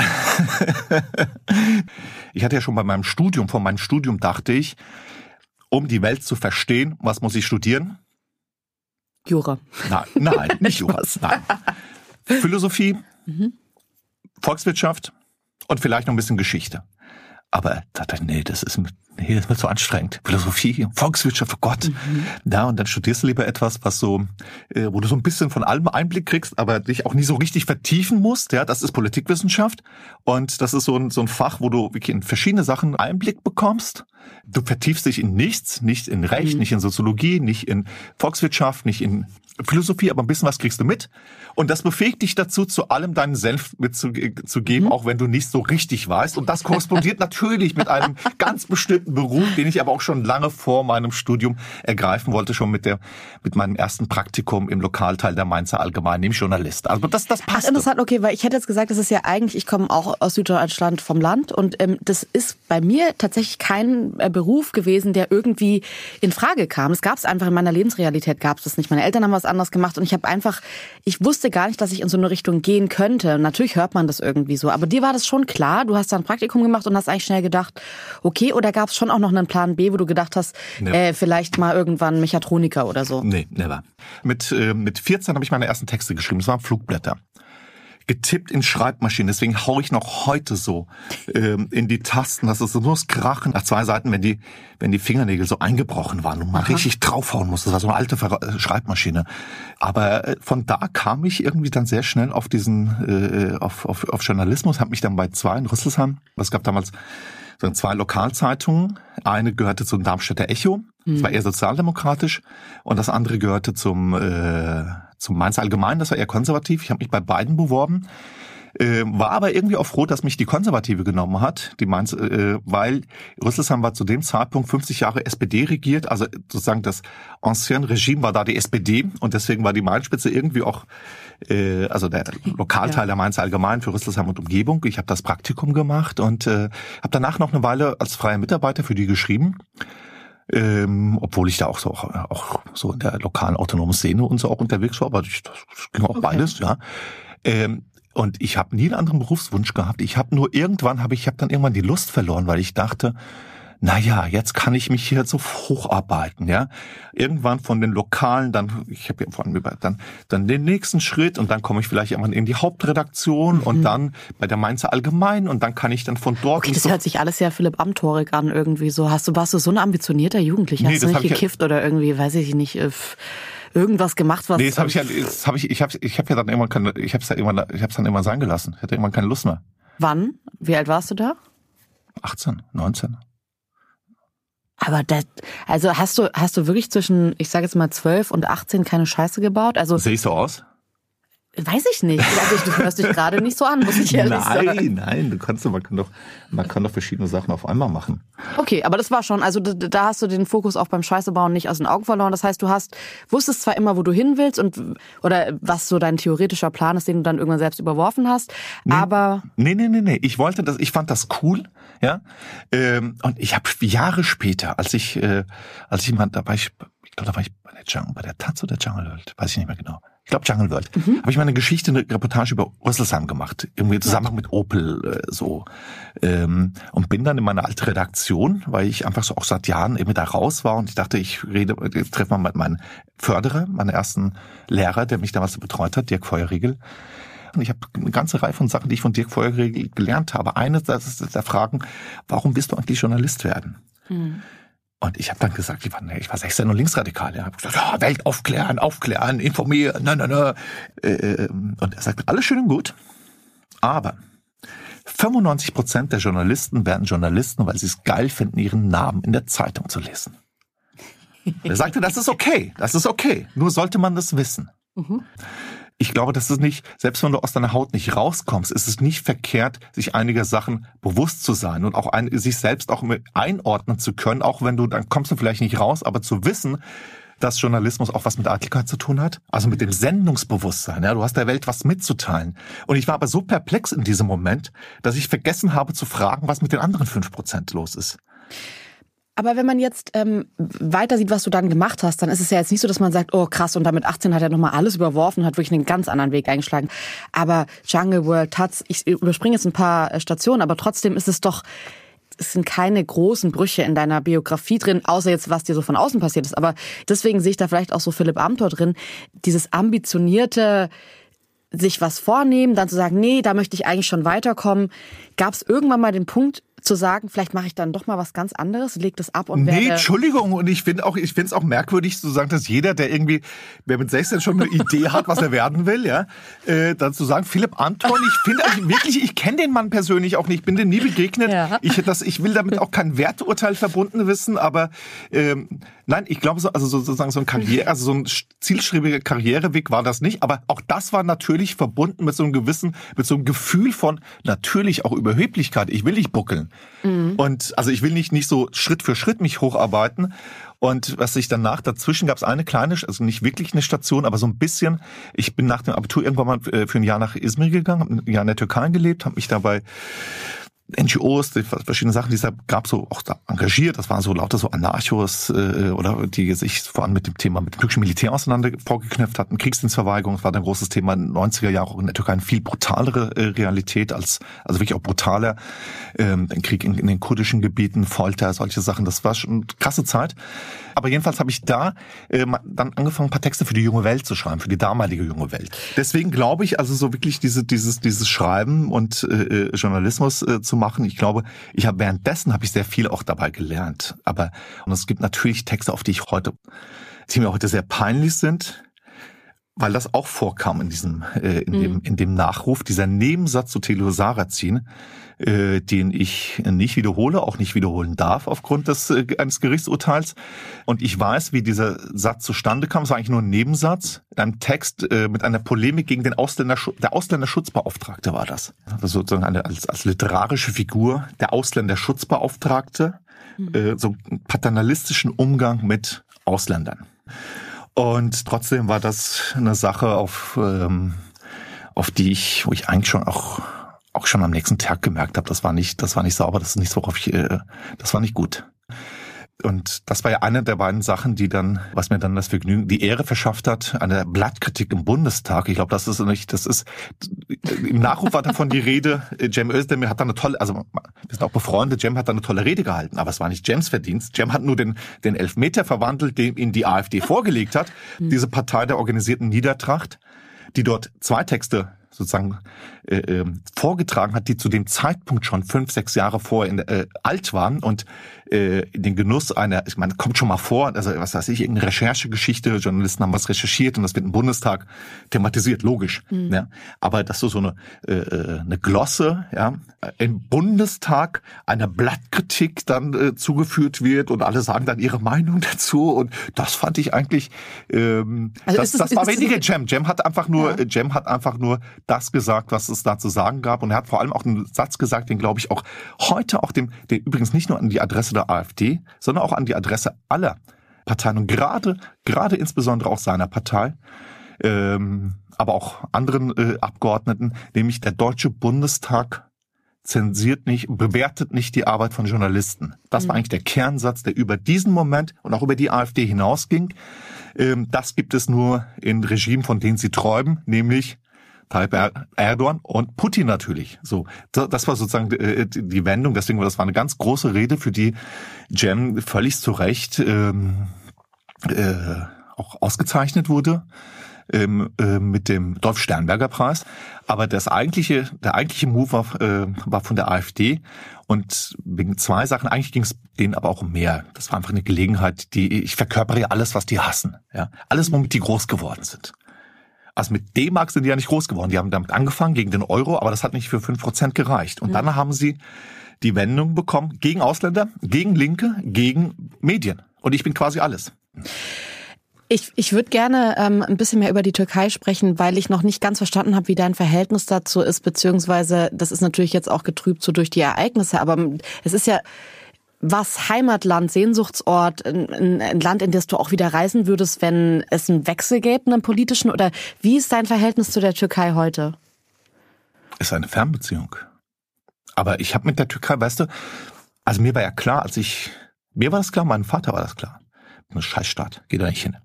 ich hatte ja schon bei meinem Studium, vor meinem Studium dachte ich, um die Welt zu verstehen, was muss ich studieren? Jura. Nein, nein, nicht Jura. Nein. Philosophie, mhm. Volkswirtschaft und vielleicht noch ein bisschen Geschichte. Aber dachte nee, das ist, nee, das ist mir zu anstrengend. Philosophie, Volkswirtschaft, oh Gott. Mhm. Ja, und dann studierst du lieber etwas, was so, äh, wo du so ein bisschen von allem Einblick kriegst, aber dich auch nie so richtig vertiefen musst. Ja, das ist Politikwissenschaft. Und das ist so ein, so ein Fach, wo du wirklich in verschiedene Sachen Einblick bekommst. Du vertiefst dich in nichts, nicht in Recht, mhm. nicht in Soziologie, nicht in Volkswirtschaft, nicht in Philosophie, aber ein bisschen was kriegst du mit. Und das befähigt dich dazu, zu allem deinen Senf mitzugeben, mhm. auch wenn du nicht so richtig weißt. Und das korrespondiert natürlich mit einem ganz bestimmten Beruf, den ich aber auch schon lange vor meinem Studium ergreifen wollte, schon mit der, mit meinem ersten Praktikum im Lokalteil der Mainzer Allgemein, dem Journalist. Also das, das passt. Ach, interessant, okay, weil ich hätte jetzt gesagt, das ist ja eigentlich, ich komme auch aus Süddeutschland vom Land und ähm, das ist bei mir tatsächlich kein äh, Beruf gewesen, der irgendwie in Frage kam. Es gab es einfach in meiner Lebensrealität, gab es das nicht. Meine Eltern haben was anderes gemacht und ich habe einfach, ich wusste gar nicht, dass ich in so eine Richtung gehen könnte. Und natürlich hört man das irgendwie so, aber dir war das schon klar. Du hast da ein Praktikum gemacht und hast eigentlich schnell gedacht, okay, oder gab es schon auch noch einen Plan B, wo du gedacht hast, nee. äh, vielleicht mal irgendwann Mechatroniker oder so? Nee, never. Mit, äh, mit 14 habe ich meine ersten Texte geschrieben. Das waren Flugblätter getippt in Schreibmaschinen. Deswegen hau ich noch heute so ähm, in die Tasten. Das ist so das Krachen nach zwei Seiten, wenn die, wenn die Fingernägel so eingebrochen waren und man Aha. richtig draufhauen musste. Das war so eine alte äh, Schreibmaschine. Aber äh, von da kam ich irgendwie dann sehr schnell auf diesen, äh, auf, auf, auf Journalismus, habe mich dann bei zwei in Rüsselsheim, es gab damals so zwei Lokalzeitungen. Eine gehörte zum Darmstädter Echo, das war mhm. eher sozialdemokratisch, und das andere gehörte zum äh, zum Mainz Allgemein, das war eher konservativ. Ich habe mich bei beiden beworben. äh, war aber irgendwie auch froh, dass mich die Konservative genommen hat, die Mainz, äh, weil Rüsselsheim war zu dem Zeitpunkt 50 Jahre SPD regiert, also sozusagen das Ancien Regime war da die SPD und deswegen war die Mainspitze irgendwie auch äh, also der Lokalteil ja. der Mainz Allgemein für Rüsselsheim und Umgebung. Ich habe das Praktikum gemacht und äh, habe danach noch eine Weile als freier Mitarbeiter für die geschrieben. Ähm, obwohl ich da auch so auch so in der lokalen autonomen Szene und so auch unterwegs war, aber das, das ging auch okay. beides, ja. Ähm, und ich habe nie einen anderen Berufswunsch gehabt. Ich habe nur irgendwann habe ich habe dann irgendwann die Lust verloren, weil ich dachte, naja, jetzt kann ich mich hier so hocharbeiten, ja. Irgendwann von den Lokalen, dann, ich habe ja vor allem über, dann, dann den nächsten Schritt und dann komme ich vielleicht irgendwann in die Hauptredaktion mhm. und dann bei der Mainzer Allgemein und dann kann ich dann von dort. Okay, das so hört sich alles ja Philipp Amtorik an irgendwie so. Hast du, warst du so ein ambitionierter Jugendlicher? Nee, Hast du nicht gekifft ja, oder irgendwie, weiß ich nicht, äh, irgendwas gemacht, was. Nee, das habe ich ja, das habe ich, ich habe ich hab ja dann irgendwann keine, ich habe es ja irgendwann, ich habe es dann irgendwann sein gelassen. Ich hatte irgendwann keine Lust mehr. Wann? Wie alt warst du da? 18, 19. Aber das, also hast du, hast du wirklich zwischen, ich sage jetzt mal 12 und 18 keine Scheiße gebaut? Also sehe ich so aus? Weiß ich nicht. Also du hörst dich gerade nicht so an, muss ich ehrlich nein, sagen. Nein, nein, du kannst, man kann doch, man kann doch verschiedene Sachen auf einmal machen. Okay, aber das war schon, also da, da hast du den Fokus auch beim Scheißebauen nicht aus den Augen verloren. Das heißt, du hast, wusstest zwar immer, wo du hin willst und, oder was so dein theoretischer Plan ist, den du dann irgendwann selbst überworfen hast, nee, aber. Nee, nee, nee, nee. Ich wollte das, ich fand das cool, ja. Ähm, und ich habe Jahre später, als ich, äh, als ich mal, da war ich, ich glaube, da war ich bei der Jungle, bei der Taz oder Jungle World, weiß ich nicht mehr genau ich glaube Jungle World, mhm. habe ich mal eine Geschichte, eine Reportage über Rüsselsheim gemacht, irgendwie zusammen mit Opel äh, so ähm, und bin dann in meine alte Redaktion, weil ich einfach so auch seit Jahren eben da raus war und ich dachte, ich rede, treffe mal mit meinem Förderer, meinen ersten Lehrer, der mich damals betreut hat, Dirk Feuerriegel. Und ich habe eine ganze Reihe von Sachen, die ich von Dirk Feuerriegel gelernt habe. Eine das ist der Fragen, warum bist du eigentlich Journalist werden? Mhm. Und ich habe dann gesagt, ich war, nee, ich war 16 und linksradikal. Ja, hab gesagt, ja, Welt aufklären, aufklären, informieren, na, na, na. Äh, und er sagt, alles schön und gut, aber 95 Prozent der Journalisten werden Journalisten, weil sie es geil finden, ihren Namen in der Zeitung zu lesen. er sagte, das ist okay, das ist okay, nur sollte man das wissen. Mhm ich glaube, das ist nicht, selbst wenn du aus deiner Haut nicht rauskommst, ist es nicht verkehrt, sich einiger Sachen bewusst zu sein und auch ein, sich selbst auch einordnen zu können, auch wenn du, dann kommst du vielleicht nicht raus, aber zu wissen, dass Journalismus auch was mit Eitelkeit zu tun hat, also mit dem Sendungsbewusstsein. Ja, du hast der Welt was mitzuteilen. Und ich war aber so perplex in diesem Moment, dass ich vergessen habe zu fragen, was mit den anderen fünf Prozent los ist. Aber wenn man jetzt ähm, weiter sieht, was du dann gemacht hast, dann ist es ja jetzt nicht so, dass man sagt, oh krass, und damit 18 hat er nochmal alles überworfen, hat wirklich einen ganz anderen Weg eingeschlagen. Aber Jungle World, Taz, ich überspringe jetzt ein paar äh, Stationen, aber trotzdem ist es doch, es sind keine großen Brüche in deiner Biografie drin, außer jetzt, was dir so von außen passiert ist. Aber deswegen sehe ich da vielleicht auch so Philipp Amthor drin, dieses ambitionierte, sich was vornehmen, dann zu sagen, nee, da möchte ich eigentlich schon weiterkommen. Gab es irgendwann mal den Punkt, zu sagen, vielleicht mache ich dann doch mal was ganz anderes, leg das ab und werde... Nee, Entschuldigung, und ich finde auch, ich finde es auch merkwürdig zu sagen, dass jeder, der irgendwie, wer mit 16 schon eine Idee hat, was er werden will, ja, äh, dann zu sagen, Philipp Anton, ich finde wirklich, ich kenne den Mann persönlich auch nicht, bin dem nie begegnet. Ja. Ich, das, ich will damit auch kein Werturteil verbunden wissen, aber ähm, nein, ich glaube so, also sozusagen so ein Karriere, also so ein zielstrebiger Karriereweg war das nicht, aber auch das war natürlich verbunden mit so einem gewissen, mit so einem Gefühl von natürlich auch Überheblichkeit. Ich will nicht buckeln. Mhm. Und also ich will nicht, nicht so Schritt für Schritt mich hocharbeiten. Und was ich danach, dazwischen gab es eine kleine, also nicht wirklich eine Station, aber so ein bisschen. Ich bin nach dem Abitur irgendwann mal äh, für ein Jahr nach Izmir gegangen, habe ein Jahr in der Türkei gelebt, habe mich dabei NGOs, verschiedene Sachen, die es da gab, so auch da engagiert. Das waren so lauter so Anarchos äh, oder die sich vor allem mit dem Thema mit dem türkischen Militär auseinander vorgeknüpft hatten. Kriegsdienstverweigerung, das war ein großes Thema in den 90er Jahren auch in der Türkei eine viel brutalere äh, Realität als, also wirklich auch brutaler. Ähm, Krieg in, in den kurdischen Gebieten, Folter, solche Sachen. Das war schon eine krasse Zeit. Aber jedenfalls habe ich da äh, dann angefangen, ein paar Texte für die junge Welt zu schreiben, für die damalige junge Welt. Deswegen glaube ich, also so wirklich diese, dieses, dieses Schreiben und äh, äh Journalismus äh, zu machen. Ich glaube, ich habe währenddessen habe ich sehr viel auch dabei gelernt. Aber und es gibt natürlich Texte, auf die ich heute, die mir heute sehr peinlich sind, weil das auch vorkam in diesem, äh, in, mhm. dem, in dem Nachruf, dieser Nebensatz zu Telosarazin, äh, den ich nicht wiederhole, auch nicht wiederholen darf aufgrund des äh, eines Gerichtsurteils. Und ich weiß, wie dieser Satz zustande kam. Es war eigentlich nur ein Nebensatz in einem Text äh, mit einer Polemik gegen den Ausländer, der Ausländerschutzbeauftragte war das. Also sozusagen eine, als, als literarische Figur der Ausländerschutzbeauftragte, mhm. äh, so paternalistischen Umgang mit Ausländern. Und trotzdem war das eine Sache, auf, ähm, auf die ich, wo ich eigentlich schon auch auch schon am nächsten Tag gemerkt habe, das war nicht, das war nicht sauber, das ist nichts, worauf ich, äh, das war nicht gut. Und das war ja eine der beiden Sachen, die dann, was mir dann das Vergnügen, die Ehre verschafft hat, eine Blattkritik im Bundestag. Ich glaube, das ist nicht, das ist, im Nachruf war davon die Rede, Cem Özdemir hat da eine tolle, also wir sind auch befreundet, Cem hat da eine tolle Rede gehalten, aber es war nicht Cems Verdienst. Cem hat nur den, den Elfmeter verwandelt, den ihn die AfD vorgelegt hat, hm. diese Partei der organisierten Niedertracht, die dort zwei Texte sozusagen äh, äh, vorgetragen hat, die zu dem Zeitpunkt schon fünf, sechs Jahre vorher in, äh, alt waren. Und äh, den Genuss einer, ich meine, kommt schon mal vor, also was weiß ich, irgendeine Recherchegeschichte, Journalisten haben was recherchiert und das wird im Bundestag thematisiert, logisch. Mhm. Ja. Aber dass so so eine, äh, äh, eine Glosse ja, im Bundestag einer Blattkritik dann äh, zugeführt wird und alle sagen dann ihre Meinung dazu und das fand ich eigentlich, ähm, also das, das, das war weniger Jam. Jam hat einfach nur, ja. Jam hat einfach nur das gesagt, was es da zu sagen gab und er hat vor allem auch einen Satz gesagt, den glaube ich auch heute auch dem, der übrigens nicht nur an die Adresse der AfD, sondern auch an die Adresse aller Parteien und gerade, gerade insbesondere auch seiner Partei, ähm, aber auch anderen äh, Abgeordneten, nämlich der Deutsche Bundestag zensiert nicht, bewertet nicht die Arbeit von Journalisten. Das war mhm. eigentlich der Kernsatz, der über diesen Moment und auch über die AfD hinausging. Ähm, das gibt es nur in Regimen, von denen sie träumen, nämlich Tayyip Erdogan und Putin natürlich. So, das war sozusagen äh, die Wendung. Deswegen war das war eine ganz große Rede, für die Jem völlig zu Recht ähm, äh, auch ausgezeichnet wurde ähm, äh, mit dem Dolph Sternberger Preis. Aber das eigentliche, der eigentliche Move war, äh, war von der AfD und wegen zwei Sachen. Eigentlich ging es denen aber auch um mehr. Das war einfach eine Gelegenheit, die ich verkörpere alles, was die hassen. Ja, alles, womit die groß geworden sind. Also mit D-Mark sind die ja nicht groß geworden. Die haben damit angefangen gegen den Euro, aber das hat nicht für fünf Prozent gereicht. Und mhm. dann haben sie die Wendung bekommen gegen Ausländer, gegen Linke, gegen Medien. Und ich bin quasi alles. Ich, ich würde gerne ähm, ein bisschen mehr über die Türkei sprechen, weil ich noch nicht ganz verstanden habe, wie dein Verhältnis dazu ist, beziehungsweise das ist natürlich jetzt auch getrübt so durch die Ereignisse, aber es ist ja was Heimatland, Sehnsuchtsort, ein, ein, Land, in das du auch wieder reisen würdest, wenn es einen Wechsel gäbe, einen politischen? Oder wie ist dein Verhältnis zu der Türkei heute? Ist eine Fernbeziehung. Aber ich habe mit der Türkei, weißt du, also mir war ja klar, als ich, mir war das klar, meinem Vater war das klar. Ein Scheißstaat, geht da nicht hin.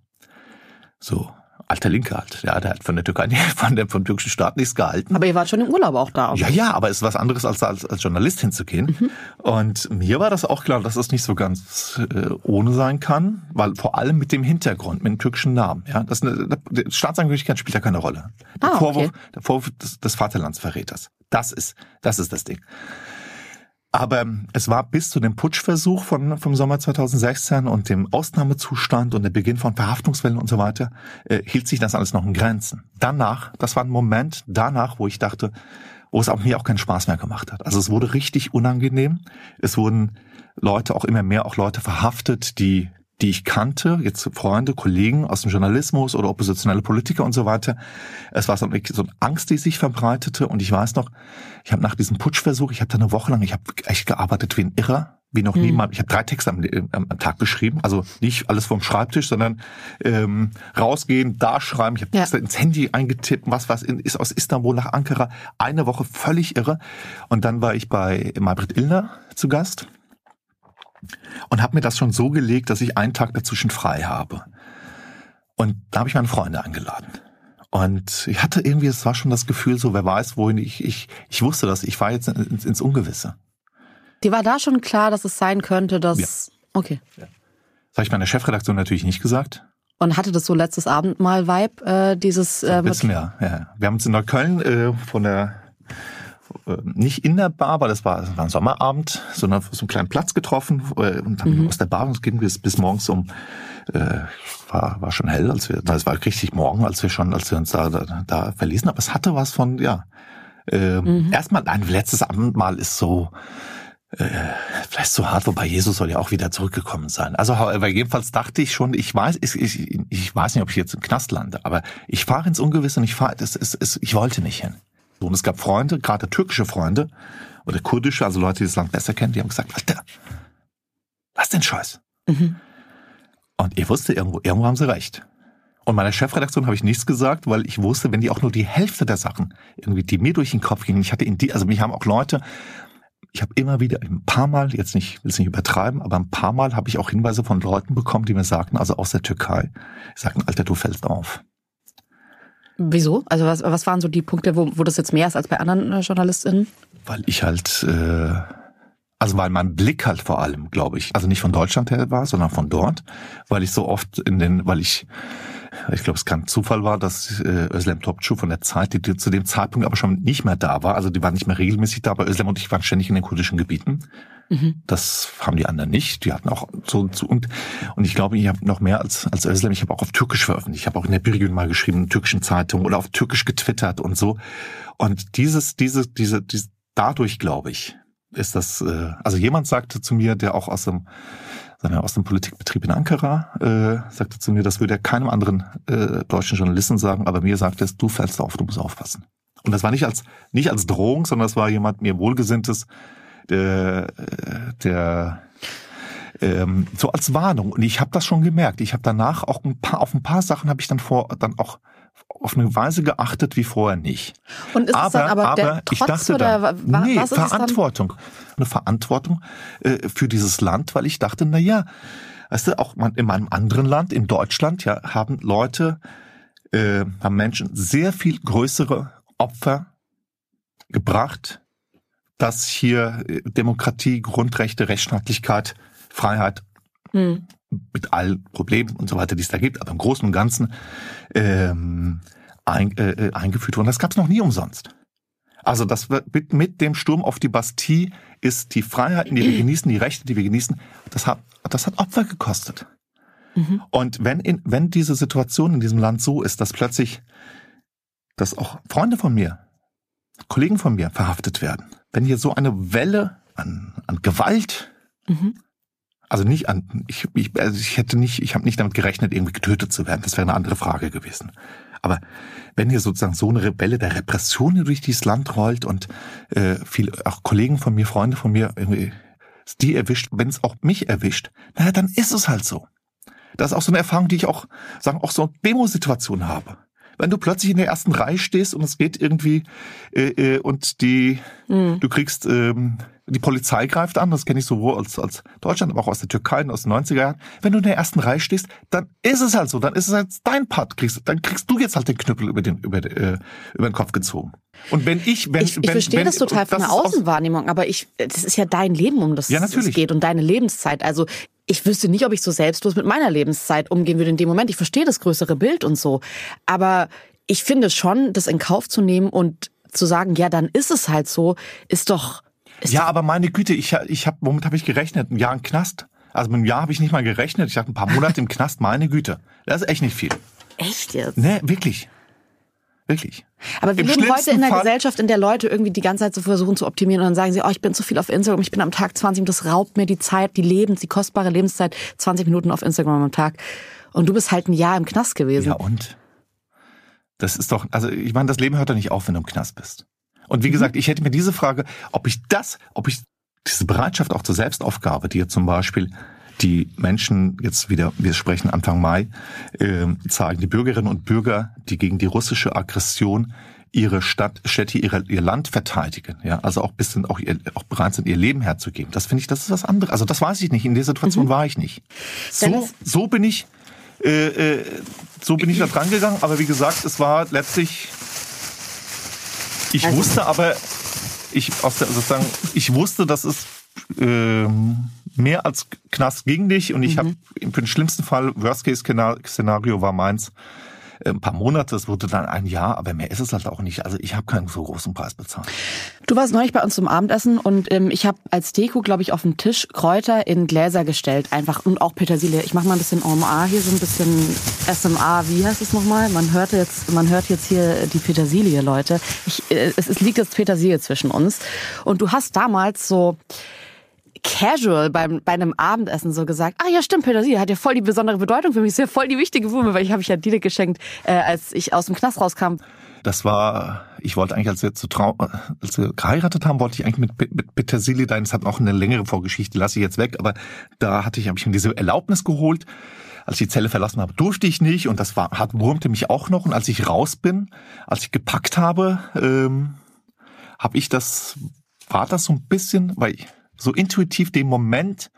So, alter Linke halt. Ja, der hat von der Türkei, von dem, vom türkischen Staat nichts gehalten. Aber ihr wart schon im Urlaub auch da. Ja, ja, aber es ist was anderes, als als, als Journalist hinzugehen. Mhm. Und mir war das auch klar, dass es nicht so ganz äh, ohne sein kann, weil vor allem mit dem Hintergrund, mit dem türkischen Namen. Ja, das eine, Staatsangehörigkeit spielt ja keine Rolle. Der ah, Vorwurf, okay. der Vorwurf des, des Vaterlandsverräters. Das ist, das ist das Ding. Aber es war bis zu dem Putschversuch von, vom Sommer 2016 und dem Ausnahmezustand und der Beginn von Verhaftungswellen und so weiter, äh, hielt sich das alles noch in Grenzen. Danach, das war ein Moment danach, wo ich dachte, wo es auch mir auch keinen Spaß mehr gemacht hat. Also es wurde richtig unangenehm. Es wurden Leute, auch immer mehr auch Leute verhaftet, die die ich kannte, jetzt Freunde, Kollegen aus dem Journalismus oder oppositionelle Politiker und so weiter. Es war so eine, so eine Angst, die sich verbreitete. Und ich weiß noch, ich habe nach diesem Putschversuch, ich habe da eine Woche lang, ich habe echt gearbeitet wie ein Irrer, wie noch nie hm. mal. Ich habe drei Texte am, am, am, Tag geschrieben, also nicht alles vom Schreibtisch, sondern ähm, rausgehen, da schreiben. Ich habe ja. ins Handy eingetippt, was was in, ist aus Istanbul nach Ankara. Eine Woche völlig irre. Und dann war ich bei Maybrit Illner zu Gast und habe mir das schon so gelegt, dass ich einen Tag dazwischen frei habe. Und da habe ich meine Freunde eingeladen. Und ich hatte irgendwie, es war schon das Gefühl, so wer weiß, wohin ich, ich, ich wusste das, ich war jetzt ins, ins Ungewisse. Die war da schon klar, dass es sein könnte, dass. Ja. Okay. Ja. Das habe ich meiner Chefredaktion natürlich nicht gesagt. Und hatte das so letztes Abend mal Vibe, äh, dieses. Äh, so ein bisschen, ja, ja. Wir haben uns in Neukölln äh, von der äh, nicht in der Bar, weil das war, das war ein Sommerabend, sondern auf so einem kleinen Platz getroffen äh, und dann mhm. aus der Bar und ging bis, bis morgens um äh, war, war schon hell, als wir, es war richtig morgen, als wir schon, als wir uns da, da, da verließen, aber es hatte was von, ja, äh, mhm. erstmal ein letztes Abendmahl ist so, äh, vielleicht so hart, wobei Jesus soll ja auch wieder zurückgekommen sein. Also aber jedenfalls dachte ich schon, ich weiß, ich, ich, ich weiß nicht, ob ich jetzt im Knast lande, aber ich fahre ins Ungewisse und ich fahre, es, es, es, ich wollte nicht hin. Und es gab Freunde, gerade türkische Freunde oder kurdische, also Leute, die das Land besser kennen, die haben gesagt, Alter, was denn Scheiß? Mhm. Und ich wusste, irgendwo, irgendwo haben sie recht. Und meiner Chefredaktion habe ich nichts gesagt, weil ich wusste, wenn die auch nur die Hälfte der Sachen irgendwie, die mir durch den Kopf gingen, ich hatte in die, also mich haben auch Leute ich habe immer wieder ein paar Mal, jetzt nicht, will es nicht übertreiben, aber ein paar Mal habe ich auch Hinweise von Leuten bekommen, die mir sagten, also aus der Türkei, sagten, Alter, du fällst auf. Wieso? Also was, was waren so die Punkte, wo, wo das jetzt mehr ist als bei anderen äh, JournalistInnen? Weil ich halt, äh, also weil mein Blick halt vor allem, glaube ich, also nicht von Deutschland her war, sondern von dort, weil ich so oft in den, weil ich ich glaube, es kein Zufall war, dass äh, Özlem Topçu von der Zeit, die, die zu dem Zeitpunkt aber schon nicht mehr da war, also die war nicht mehr regelmäßig da, aber Özlem und ich waren ständig in den kurdischen Gebieten. Mhm. Das haben die anderen nicht. Die hatten auch so, so und und ich glaube, ich habe noch mehr als als Özlem. Ich habe auch auf Türkisch veröffentlicht. Ich habe auch in der Birgün mal geschrieben, in türkischen Zeitungen oder auf Türkisch getwittert und so. Und dieses, diese, diese, diese dadurch glaube ich, ist das. Äh, also jemand sagte zu mir, der auch aus dem seiner aus dem Politikbetrieb in Ankara, äh, sagte zu mir, das würde er keinem anderen äh, deutschen Journalisten sagen, aber mir sagte es, du fällst auf, du musst aufpassen. Und das war nicht als nicht als Drohung, sondern das war jemand mir wohlgesinntes, der, der ähm, so als Warnung. Und ich habe das schon gemerkt. Ich habe danach auch ein paar auf ein paar Sachen habe ich dann vor dann auch auf eine Weise geachtet wie vorher nicht. Und ist aber, es dann aber, aber der Trotz ich dachte oder dann, nee, was Verantwortung, eine Verantwortung äh, für dieses Land, weil ich dachte, na ja, weißt du, auch in meinem anderen Land, in Deutschland, ja, haben Leute, äh, haben Menschen sehr viel größere Opfer gebracht, dass hier äh, Demokratie, Grundrechte, Rechtsstaatlichkeit, Freiheit hm mit allen Problemen und so weiter, die es da gibt, aber im Großen und Ganzen ähm, ein, äh, äh eingeführt worden. Das gab es noch nie umsonst. Also das mit, mit dem Sturm auf die Bastille ist die Freiheiten, die wir genießen, die Rechte, die wir genießen, das hat, das hat Opfer gekostet. Mhm. Und wenn, in, wenn diese Situation in diesem Land so ist, dass plötzlich, dass auch Freunde von mir, Kollegen von mir verhaftet werden, wenn hier so eine Welle an, an Gewalt mhm. Also nicht an, ich, ich, also ich hätte nicht, ich habe nicht damit gerechnet, irgendwie getötet zu werden. Das wäre eine andere Frage gewesen. Aber wenn hier sozusagen so eine Rebelle der Repression durch dieses Land rollt und äh, viele, auch Kollegen von mir, Freunde von mir, irgendwie die erwischt, wenn es auch mich erwischt, naja, dann ist es halt so. Das ist auch so eine Erfahrung, die ich auch, sagen, auch so Demo-Situation habe. Wenn du plötzlich in der ersten Reihe stehst und es geht irgendwie äh, äh, und die, mhm. du kriegst ähm, die Polizei greift an, das kenne ich sowohl als, als Deutschland, aber auch aus der Türkei und aus den 90er Jahren. Wenn du in der ersten Reihe stehst, dann ist es halt so, dann ist es halt dein Part, kriegst, dann kriegst du jetzt halt den Knüppel über den, über, äh, über den Kopf gezogen. Und wenn ich, wenn, ich, ich wenn, verstehe wenn, das total von der Außenwahrnehmung, aber ich, das ist ja dein Leben, um das ja, es geht und deine Lebenszeit. Also ich wüsste nicht, ob ich so selbstlos mit meiner Lebenszeit umgehen würde in dem Moment. Ich verstehe das größere Bild und so. Aber ich finde schon, das in Kauf zu nehmen und zu sagen, ja, dann ist es halt so, ist doch ist ja, aber meine Güte, ich, ich habe, womit habe ich gerechnet? Ein Jahr im Knast. Also mit einem Jahr habe ich nicht mal gerechnet. Ich hatte ein paar Monate im Knast, meine Güte. Das ist echt nicht viel. Echt jetzt? Nee, wirklich. Wirklich. Aber wir Im leben heute in einer Fall Gesellschaft, in der Leute irgendwie die ganze Zeit so versuchen zu optimieren und dann sagen sie, oh, ich bin zu viel auf Instagram, ich bin am Tag 20 und das raubt mir die Zeit, die Lebens, die kostbare Lebenszeit, 20 Minuten auf Instagram am Tag. Und du bist halt ein Jahr im Knast gewesen. Ja und? Das ist doch, also ich meine, das Leben hört doch nicht auf, wenn du im Knast bist. Und wie mhm. gesagt, ich hätte mir diese Frage, ob ich das, ob ich diese Bereitschaft auch zur Selbstaufgabe, die ja zum Beispiel die Menschen jetzt wieder, wir sprechen Anfang Mai, äh, zeigen, die Bürgerinnen und Bürger, die gegen die russische Aggression ihre Stadt, Städte, ihre, ihr Land verteidigen, ja, also auch bisschen auch, ihr, auch bereit sind, ihr Leben herzugeben. Das finde ich, das ist was anderes. Also das weiß ich nicht. In der Situation mhm. war ich nicht. So, so bin ich, äh, äh, so bin ich da dran gegangen. Aber wie gesagt, es war letztlich ich also, wusste aber, ich aus der, sozusagen, ich wusste, dass es äh, mehr als Knast gegen dich und ich mhm. habe für den schlimmsten Fall Worst Case Szenario war meins ein paar Monate, es wurde dann ein Jahr, aber mehr ist es halt auch nicht. Also ich habe keinen so großen Preis bezahlt. Du warst neulich bei uns zum Abendessen und ähm, ich habe als Deko, glaube ich, auf den Tisch Kräuter in Gläser gestellt, einfach und auch Petersilie. Ich mache mal ein bisschen OMA hier, so ein bisschen SMA. Wie heißt es nochmal? Man hört jetzt, man hört jetzt hier die Petersilie, Leute. Ich, äh, es, es liegt jetzt Petersilie zwischen uns und du hast damals so casual beim, bei einem Abendessen so gesagt, ah ja stimmt, Petersilie hat ja voll die besondere Bedeutung für mich, ist ja voll die wichtige Blume, weil ich habe ich ja Dile geschenkt, äh, als ich aus dem Knast rauskam. Das war, ich wollte eigentlich, als wir, zu Trau als wir geheiratet haben, wollte ich eigentlich mit, mit Petersilie dahin, das hat auch eine längere Vorgeschichte, lasse ich jetzt weg, aber da hatte ich, habe ich mir diese Erlaubnis geholt. Als ich die Zelle verlassen habe, durfte ich nicht und das war, hat wurmte mich auch noch. Und als ich raus bin, als ich gepackt habe, ähm, habe ich das, war das so ein bisschen, weil ich, so intuitiv den Moment,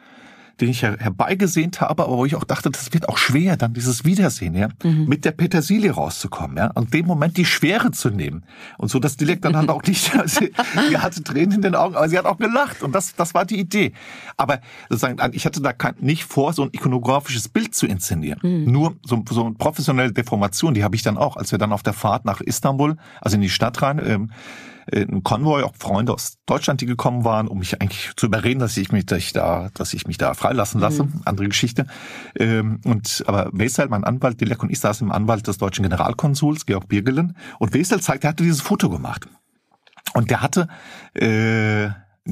den ich herbeigesehnt habe, aber wo ich auch dachte, das wird auch schwer, dann dieses Wiedersehen, ja, mhm. mit der Petersilie rauszukommen, ja, und dem Moment die Schwere zu nehmen. Und so, dass Dilek dann halt auch nicht, sie, sie hatte Tränen in den Augen, aber sie hat auch gelacht. Und das, das war die Idee. Aber sozusagen, ich hatte da kein, nicht vor, so ein ikonografisches Bild zu inszenieren. Mhm. Nur so, so eine professionelle Deformation, die habe ich dann auch, als wir dann auf der Fahrt nach Istanbul, also in die Stadt rein, ähm, äh, ein Konvoi, auch Freunde aus Deutschland, die gekommen waren, um mich eigentlich zu überreden, dass ich mich, dass ich da, dass ich mich da freilassen lasse. Mhm. Andere Geschichte. Ähm, und aber Wesel, mein Anwalt, Dilek und ich saßen im Anwalt des deutschen Generalkonsuls, Georg Birgelen. Und Wesel zeigt, er hatte dieses Foto gemacht. Und der hatte äh,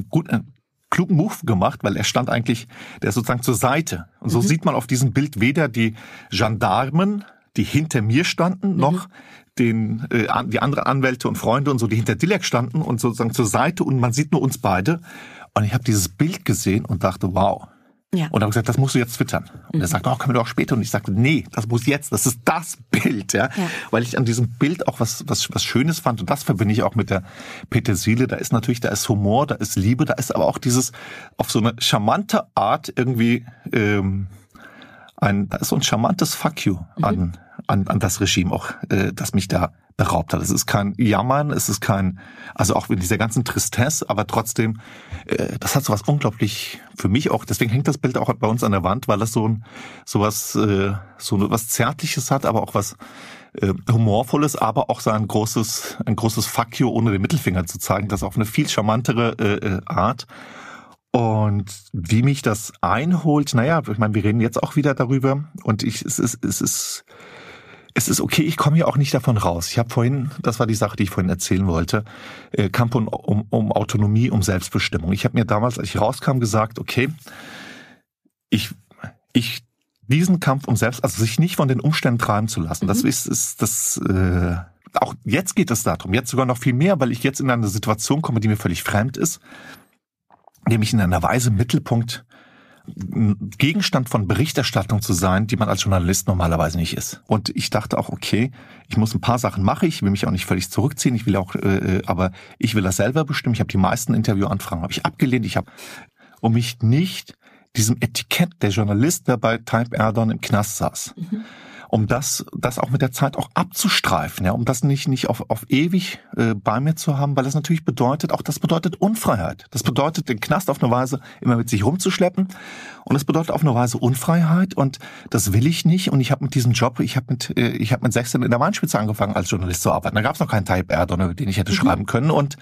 gut, einen klugen Move gemacht, weil er stand eigentlich, der ist sozusagen zur Seite. Und so mhm. sieht man auf diesem Bild weder die Gendarmen, die hinter mir standen, mhm. Den, äh, die anderen Anwälte und Freunde und so, die hinter Dilek standen und sozusagen zur Seite und man sieht nur uns beide. Und ich habe dieses Bild gesehen und dachte, wow. Ja. Und habe gesagt, das musst du jetzt twittern. Und mhm. er sagte, oh, können wir doch später. Und ich sagte, nee, das muss jetzt, das ist das Bild, ja. ja. Weil ich an diesem Bild auch was, was, was Schönes fand. Und das verbinde ich auch mit der Petersilie. Da ist natürlich, da ist Humor, da ist Liebe, da ist aber auch dieses, auf so eine charmante Art irgendwie, ähm, ein, da ist so ein charmantes Fuck you mhm. An, an, das Regime auch, äh, das mich da beraubt hat. Es ist kein Jammern, es ist kein, also auch in dieser ganzen Tristesse, aber trotzdem, äh, das hat so was unglaublich für mich auch. Deswegen hängt das Bild auch bei uns an der Wand, weil es so ein, so was, äh, so was Zärtliches hat, aber auch was äh, humorvolles, aber auch so ein großes, ein großes Fuck ohne den Mittelfinger zu zeigen, das auf eine viel charmantere äh, äh Art. Und wie mich das einholt, naja, ich meine, wir reden jetzt auch wieder darüber und ich, es ist, es ist, es ist okay, ich komme ja auch nicht davon raus. Ich habe vorhin, das war die Sache, die ich vorhin erzählen wollte, äh, Kampf um, um, um Autonomie, um Selbstbestimmung. Ich habe mir damals, als ich rauskam, gesagt, okay, ich, ich diesen Kampf um Selbst, also sich nicht von den Umständen treiben zu lassen, mhm. das ist, ist das äh, auch jetzt geht es darum, jetzt sogar noch viel mehr, weil ich jetzt in eine Situation komme, die mir völlig fremd ist, nämlich in einer Weise Mittelpunkt Gegenstand von Berichterstattung zu sein, die man als Journalist normalerweise nicht ist. Und ich dachte auch, okay, ich muss ein paar Sachen machen, ich will mich auch nicht völlig zurückziehen, ich will auch, äh, aber ich will das selber bestimmen. Ich habe die meisten Interviewanfragen habe ich abgelehnt. Ich habe, um mich nicht diesem Etikett der Journalist, der bei Type Erdogan im Knast saß. Mhm um das, das auch mit der Zeit auch abzustreifen, ja, um das nicht, nicht auf, auf ewig äh, bei mir zu haben, weil das natürlich bedeutet, auch das bedeutet Unfreiheit. Das bedeutet, den Knast auf eine Weise immer mit sich rumzuschleppen und das bedeutet auf eine Weise Unfreiheit und das will ich nicht und ich habe mit diesem Job, ich habe mit, äh, ich habe mit 16 in der Weinspitze angefangen als Journalist zu arbeiten. Da gab es noch keinen Type Erdon, den ich hätte mhm. schreiben können und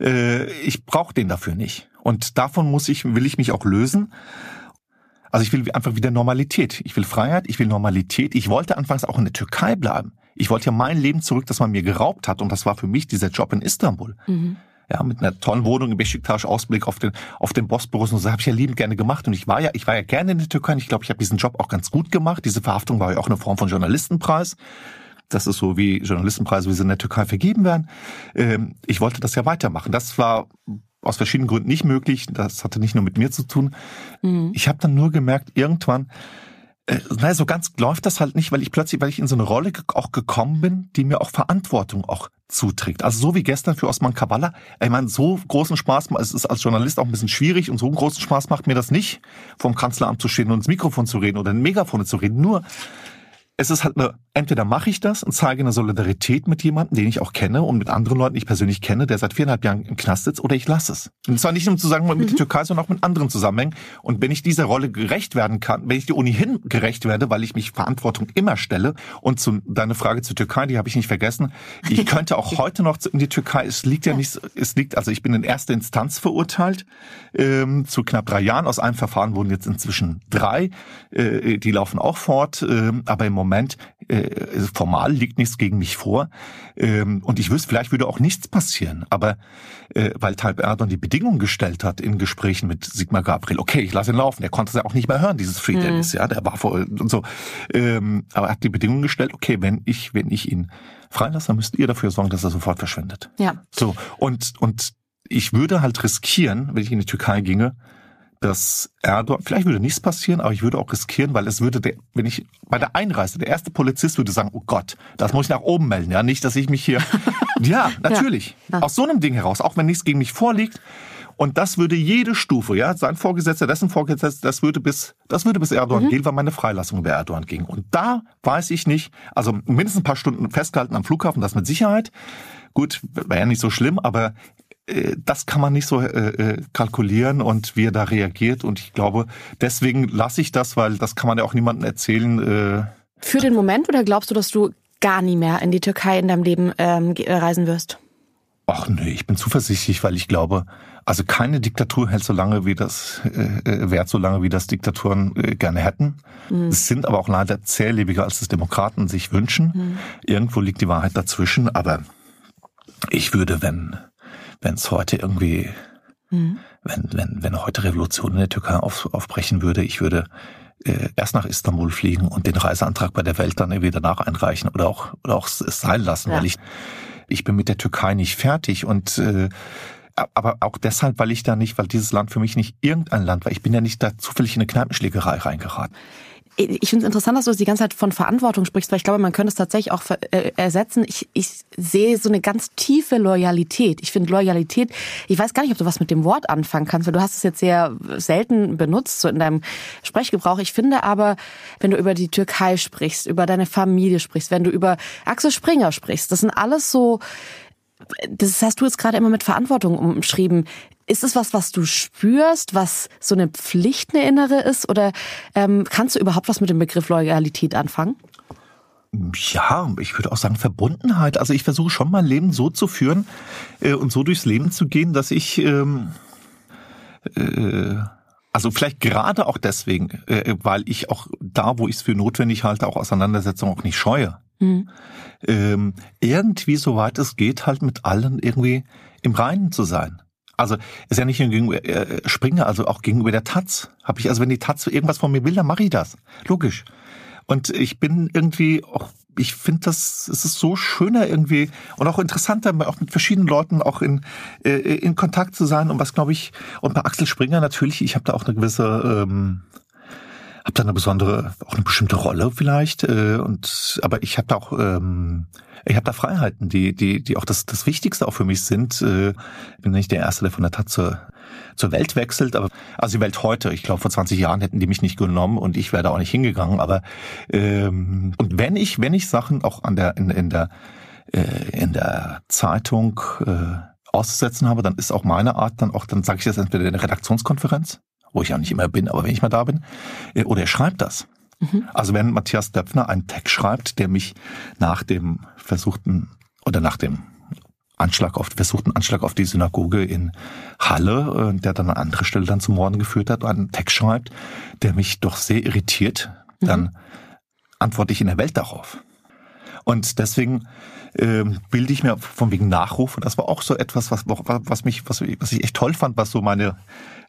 äh, ich brauche den dafür nicht. Und davon muss ich, will ich mich auch lösen. Also ich will einfach wieder Normalität. Ich will Freiheit, ich will Normalität. Ich wollte anfangs auch in der Türkei bleiben. Ich wollte ja mein Leben zurück, das man mir geraubt hat. Und das war für mich dieser Job in Istanbul. Mhm. Ja, mit einer tollen Wohnung im Besiktas, Ausblick auf den, auf den Bosporus. Und so habe ich ja liebend gerne gemacht. Und ich war ja, ich war ja gerne in der Türkei. Und ich glaube, ich habe diesen Job auch ganz gut gemacht. Diese Verhaftung war ja auch eine Form von Journalistenpreis. Das ist so wie Journalistenpreise, wie sie in der Türkei vergeben werden. Ähm, ich wollte das ja weitermachen. Das war aus verschiedenen Gründen nicht möglich. Das hatte nicht nur mit mir zu tun. Mhm. Ich habe dann nur gemerkt, irgendwann, äh, naja, so ganz läuft das halt nicht, weil ich plötzlich, weil ich in so eine Rolle auch gekommen bin, die mir auch Verantwortung auch zuträgt. Also so wie gestern für Osman Kavala. Ich meine, so großen Spaß, es ist als Journalist auch ein bisschen schwierig und so einen großen Spaß macht mir das nicht, vom Kanzleramt zu stehen und ins Mikrofon zu reden oder in Megafone zu reden. Nur es ist halt eine, entweder mache ich das und zeige eine Solidarität mit jemandem, den ich auch kenne und mit anderen Leuten, die ich persönlich kenne, der seit viereinhalb Jahren im Knast sitzt, oder ich lasse es. Und zwar nicht nur zu sagen mit mhm. der Türkei, sondern auch mit anderen Zusammenhängen. Und wenn ich dieser Rolle gerecht werden kann, wenn ich die ohnehin gerecht werde, weil ich mich Verantwortung immer stelle, und zu deine Frage zur Türkei, die habe ich nicht vergessen, ich könnte auch heute noch in die Türkei, es liegt ja, ja nicht, es liegt, also ich bin in erster Instanz verurteilt, ähm, zu knapp drei Jahren. Aus einem Verfahren wurden jetzt inzwischen drei, äh, die laufen auch fort, äh, aber im Moment äh, formal liegt nichts gegen mich vor. Ähm, und ich wüsste, vielleicht würde auch nichts passieren. Aber äh, weil Tayyip Erdogan die Bedingungen gestellt hat in Gesprächen mit Sigmar Gabriel, okay, ich lasse ihn laufen. Er konnte es ja auch nicht mehr hören, dieses Free Dennis, mhm. ja, der war vor und so. Ähm, aber er hat die Bedingungen gestellt, okay, wenn ich, wenn ich ihn freilasse, dann müsst ihr dafür sorgen, dass er sofort verschwindet. Ja. So. Und, und ich würde halt riskieren, wenn ich in die Türkei ginge, dass Erdogan, vielleicht würde nichts passieren, aber ich würde auch riskieren, weil es würde, der, wenn ich bei der Einreise, der erste Polizist würde sagen, oh Gott, das muss ich nach oben melden, ja, nicht, dass ich mich hier, ja, natürlich, ja. aus so einem Ding heraus, auch wenn nichts gegen mich vorliegt, und das würde jede Stufe, ja, sein Vorgesetzter, dessen Vorgesetzter, das würde bis, das würde bis Erdogan mhm. gehen, weil meine Freilassung über Erdogan ging. Und da weiß ich nicht, also mindestens ein paar Stunden festgehalten am Flughafen, das mit Sicherheit. Gut, wäre ja nicht so schlimm, aber das kann man nicht so äh, äh, kalkulieren und wie er da reagiert. Und ich glaube, deswegen lasse ich das, weil das kann man ja auch niemandem erzählen. Äh, Für den Moment oder glaubst du, dass du gar nie mehr in die Türkei in deinem Leben ähm, reisen wirst? Ach nee, ich bin zuversichtlich, weil ich glaube, also keine Diktatur hält so lange wie das, äh, währt so lange wie das Diktaturen äh, gerne hätten. Mhm. Es sind aber auch leider zählebiger, als es Demokraten sich wünschen. Mhm. Irgendwo liegt die Wahrheit dazwischen, aber ich würde, wenn wenn es heute irgendwie, mhm. wenn, wenn, wenn heute Revolution in der Türkei auf, aufbrechen würde, ich würde äh, erst nach Istanbul fliegen und den Reiseantrag bei der Welt dann irgendwie danach einreichen oder auch, oder auch es sein lassen, ja. weil ich, ich bin mit der Türkei nicht fertig und äh, aber auch deshalb, weil ich da nicht, weil dieses Land für mich nicht irgendein Land war. Ich bin ja nicht da zufällig in eine Kneipenschlägerei reingeraten ich finde es interessant, dass du die ganze Zeit von Verantwortung sprichst, weil ich glaube, man könnte es tatsächlich auch äh, ersetzen. Ich, ich sehe so eine ganz tiefe Loyalität. Ich finde Loyalität, ich weiß gar nicht, ob du was mit dem Wort anfangen kannst, weil du hast es jetzt sehr selten benutzt, so in deinem Sprechgebrauch. Ich finde aber, wenn du über die Türkei sprichst, über deine Familie sprichst, wenn du über Axel Springer sprichst, das sind alles so, das hast du jetzt gerade immer mit Verantwortung umschrieben. Ist es was, was du spürst, was so eine Pflicht, eine innere ist? Oder ähm, kannst du überhaupt was mit dem Begriff Loyalität anfangen? Ja, ich würde auch sagen Verbundenheit. Also ich versuche schon mein Leben so zu führen äh, und so durchs Leben zu gehen, dass ich ähm, äh, also vielleicht gerade auch deswegen, äh, weil ich auch da, wo ich es für notwendig halte, auch Auseinandersetzungen auch nicht scheue. Mhm. Ähm, irgendwie, soweit es geht, halt mit allen irgendwie im Reinen zu sein. Also ist ja nicht nur gegenüber äh, Springer, also auch gegenüber der Taz. Habe ich also, wenn die Taz irgendwas von mir will, dann mache ich das. Logisch. Und ich bin irgendwie, auch, ich finde das, es ist so schöner irgendwie und auch interessanter, auch mit verschiedenen Leuten auch in äh, in Kontakt zu sein. Und was glaube ich und bei Axel Springer natürlich, ich habe da auch eine gewisse ähm, habe da eine besondere, auch eine bestimmte Rolle vielleicht. Äh, und aber ich habe da auch ähm, ich habe da Freiheiten, die, die, die auch das, das Wichtigste auch für mich sind. Äh, bin nicht der Erste, der von der Tat zur, zur Welt wechselt, aber also die Welt heute, ich glaube vor 20 Jahren hätten die mich nicht genommen und ich wäre da auch nicht hingegangen. Aber ähm, und wenn ich, wenn ich Sachen auch an der in, in der äh, in der Zeitung äh, auszusetzen habe, dann ist auch meine Art dann auch, dann sage ich das entweder in der Redaktionskonferenz, wo ich auch nicht immer bin, aber wenn ich mal da bin, äh, oder er schreibt das. Mhm. Also wenn Matthias Döpfner einen Text schreibt, der mich nach dem versuchten oder nach dem Anschlag auf, versuchten Anschlag auf die Synagoge in Halle, äh, der dann an andere Stelle dann zum Morden geführt hat, einen Text schreibt, der mich doch sehr irritiert, mhm. dann antworte ich in der Welt darauf. Und deswegen ähm, bilde ich mir von wegen Nachruf. Und das war auch so etwas, was, was mich, was, was ich echt toll fand, was so meine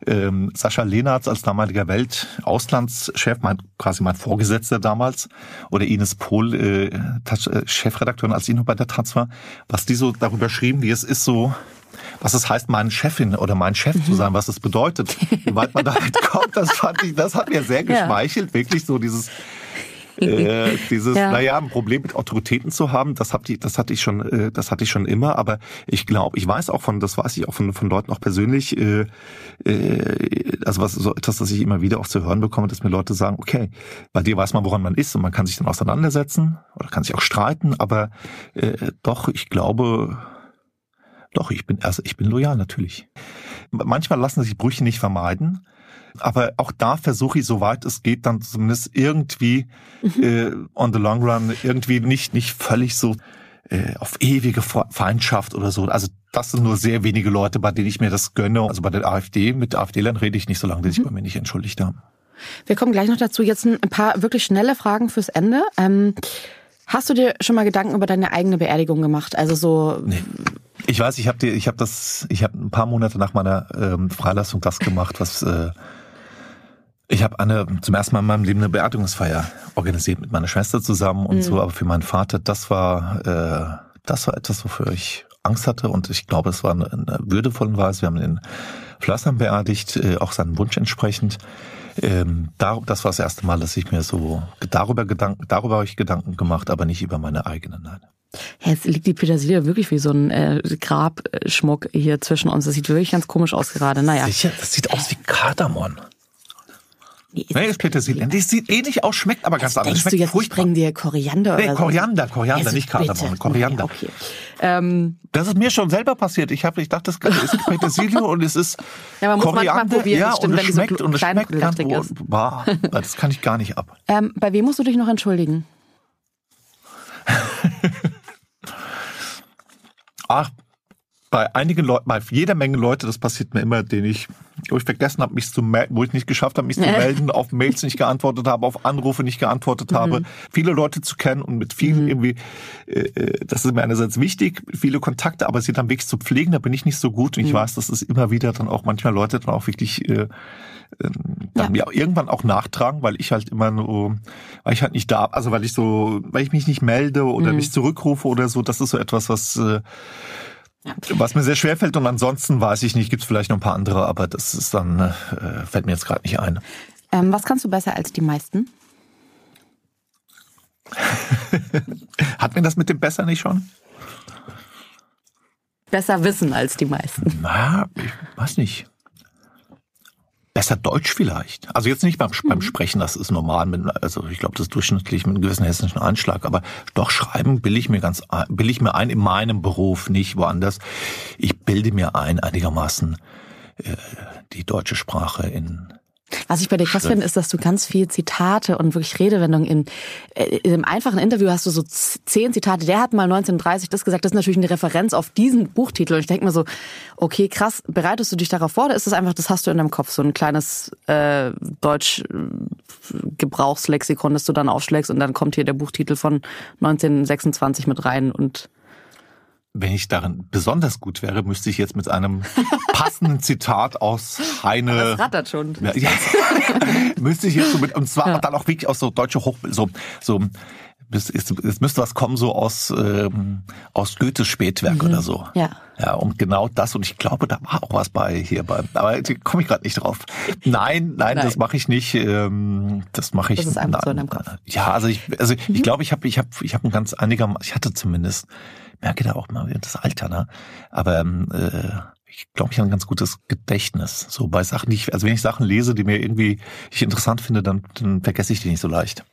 ähm, Sascha Lehnertz als damaliger Welt-Auslandschef, mein, quasi mein Vorgesetzter damals, oder Ines Pohl, äh, äh Chefredakteurin, als ich noch bei der Taz war, was die so darüber schrieben, wie es ist so, was es heißt, meine Chefin oder mein Chef zu sein, was es bedeutet, wie weit man damit kommt, das fand ich, das hat mir sehr geschmeichelt, ja. wirklich so dieses äh, dieses, ja. naja, ein Problem mit Autoritäten zu haben, das hatte ich, das hatte ich schon, äh, das hatte ich schon immer, aber ich glaube, ich weiß auch von, das weiß ich auch von, von Leuten auch persönlich, äh, äh, also was so etwas, das ich immer wieder auch zu hören bekomme, dass mir Leute sagen, okay, bei dir weiß man, woran man ist und man kann sich dann auseinandersetzen oder kann sich auch streiten, aber äh, doch, ich glaube, doch, ich bin, also ich bin loyal natürlich. Manchmal lassen sich Brüche nicht vermeiden. Aber auch da versuche ich, soweit es geht, dann zumindest irgendwie mhm. äh, on the long run irgendwie nicht nicht völlig so äh, auf ewige Feindschaft oder so. Also das sind nur sehr wenige Leute, bei denen ich mir das gönne. Also bei der AfD, mit AfD-Lern rede ich nicht, so lange, dass mhm. ich bei mir nicht entschuldigt haben. Wir kommen gleich noch dazu. Jetzt ein paar wirklich schnelle Fragen fürs Ende. Ähm, hast du dir schon mal Gedanken über deine eigene Beerdigung gemacht? Also so. Nee. Ich weiß, ich habe ich habe das, ich habe ein paar Monate nach meiner ähm, Freilassung das gemacht, was äh, ich habe eine zum ersten Mal in meinem Leben eine Beerdigungsfeier organisiert mit meiner Schwester zusammen und mhm. so, aber für meinen Vater, das war äh, das war etwas, wofür ich Angst hatte und ich glaube, es war eine, eine würdevolle Weise. Wir haben den Flassern beerdigt, äh, auch seinem Wunsch entsprechend. Ähm, da, das war das erste Mal, dass ich mir so darüber Gedanken, darüber habe ich Gedanken gemacht, aber nicht über meine eigenen. Nein. Jetzt liegt die Petersilie wirklich wie so ein äh, Grabschmuck hier zwischen uns. Das sieht wirklich ganz komisch aus gerade. Naja. Sicher, das sieht aus wie Kardamom. Nee, ist, nee, ist Petersilie. Die sieht ähnlich aus, schmeckt aber ganz anders. Schmeckt du jetzt, furchtbar. bringen dir Koriander nee, oder Koriander, Koriander, also nicht Kardamom, Koriander. Okay. Ähm, das ist mir schon selber passiert. Ich habe, ich dachte, das ist Petersilie und es ist ja, man muss Koriander. Probieren, ja, stimmt, und es schmeckt so und es schmeckt ganz, bah, das kann ich gar nicht ab. Ähm, bei wem musst du dich noch entschuldigen? Ach, bei einigen Leuten, bei jeder Menge Leute, das passiert mir immer, denen ich, wo ich vergessen habe, mich zu melden, wo ich nicht geschafft habe, mich zu melden, auf Mails nicht geantwortet habe, auf Anrufe nicht geantwortet mhm. habe, viele Leute zu kennen und mit vielen mhm. irgendwie, äh, äh, das ist mir einerseits wichtig, viele Kontakte, aber sie dann wirklich zu pflegen, da bin ich nicht so gut und ich mhm. weiß, dass es immer wieder dann auch manchmal Leute dann auch wirklich äh, ähm, dann ja. mir irgendwann auch nachtragen, weil ich halt immer nur, weil ich halt nicht da, also weil ich so, weil ich mich nicht melde oder mhm. nicht zurückrufe oder so, das ist so etwas, was äh, ja. Was mir sehr schwer fällt und ansonsten weiß ich nicht, gibt es vielleicht noch ein paar andere, aber das ist dann, äh, fällt mir jetzt gerade nicht ein. Ähm, was kannst du besser als die meisten? Hat mir das mit dem besser nicht schon? Besser wissen als die meisten. Na, ich weiß nicht besser Deutsch vielleicht. Also jetzt nicht beim, mhm. beim Sprechen, das ist normal, mit, also ich glaube, das ist durchschnittlich mit einem gewissen hessischen Einschlag, aber doch schreiben bilde ich mir ganz, bilde ich mir ein in meinem Beruf, nicht woanders. Ich bilde mir ein einigermaßen äh, die deutsche Sprache in was ich bei dir krass finde, ist, dass du ganz viel Zitate und wirklich Redewendungen in, äh, in einem einfachen Interview hast du so zehn Zitate. Der hat mal 1930 das gesagt. Das ist natürlich eine Referenz auf diesen Buchtitel. Und ich denke mir so, okay, krass, bereitest du dich darauf vor oder ist das einfach, das hast du in deinem Kopf, so ein kleines äh, Deutsch-Gebrauchslexikon, das du dann aufschlägst und dann kommt hier der Buchtitel von 1926 mit rein und wenn ich darin besonders gut wäre, müsste ich jetzt mit einem passenden Zitat aus Heine. Das rattert schon. Ja, ja, müsste ich jetzt so mit, und zwar ja. dann auch wirklich aus so deutsche Hoch, so, so, es müsste was kommen so aus ähm, aus Goethes Spätwerk mhm. oder so. Ja. Ja, und genau das und ich glaube, da war auch was bei hier bei, aber komme ich gerade nicht drauf. Nein, nein, nein. das mache ich nicht. Ähm, das mache ich. Das ist einfach na, so in deinem Kopf. Ja, also ich, also mhm. ich glaube, ich habe, ich habe, ich habe ein ganz einiger, ich hatte zumindest merke da auch mal das Alter, ne? Aber ähm, äh, ich glaube, ich habe ein ganz gutes Gedächtnis. So bei Sachen, die ich, also wenn ich Sachen lese, die mir irgendwie ich interessant finde, dann, dann vergesse ich die nicht so leicht.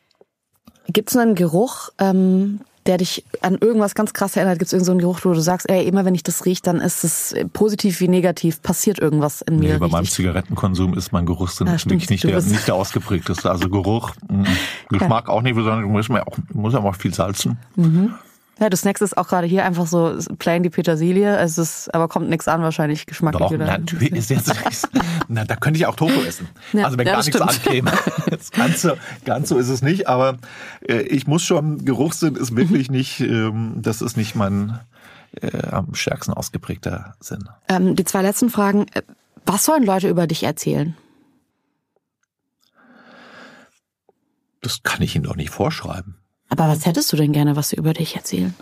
Gibt es einen Geruch, ähm, der dich an irgendwas ganz krass erinnert? Gibt es irgendeinen so Geruch, wo du sagst, ey, immer wenn ich das rieche, dann ist es positiv wie negativ, passiert irgendwas in mir? Nee, bei meinem Zigarettenkonsum ist mein Geruchssinn ja, wirklich nicht der, nicht der ausgeprägteste. Also Geruch, Geschmack ja. auch nicht, ich muss, mir auch, muss ja auch viel salzen. Mhm. Ja, du snackst es auch gerade hier einfach so plain die Petersilie, es ist, aber kommt nichts an wahrscheinlich geschmacklich. Doch, oder? natürlich ist jetzt na, da könnte ich auch Tofu essen. Ja, also wenn ja, gar nichts ankäme. Jetzt ganz so, ganz so ist es nicht, aber äh, ich muss schon, Geruchssinn ist wirklich nicht, ähm, das ist nicht mein äh, am stärksten ausgeprägter Sinn. Ähm, die zwei letzten Fragen. Was sollen Leute über dich erzählen? Das kann ich Ihnen doch nicht vorschreiben. Aber was hättest du denn gerne, was sie über dich erzählen?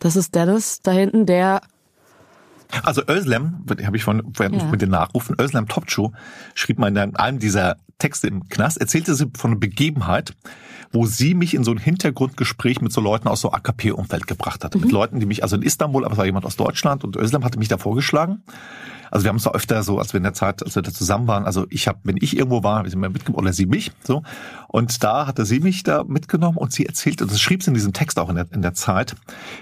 Das ist Dennis da hinten, der also Özlem, habe ich von, ja. mit den Nachrufen, Özlem Topçu schrieb mal in einem dieser Texte im Knast, erzählte sie von einer Begebenheit, wo sie mich in so ein Hintergrundgespräch mit so Leuten aus so AKP-Umfeld gebracht hat. Mhm. Mit Leuten, die mich, also in Istanbul, aber es war jemand aus Deutschland und Özlem hatte mich da vorgeschlagen. Also wir haben es da öfter so, als wir in der Zeit, als wir da zusammen waren, also ich habe, wenn ich irgendwo war, wir sind mal mitgenommen, oder sie mich, so. Und da hatte sie mich da mitgenommen und sie erzählt, und das schrieb sie in diesem Text auch in der, in der Zeit,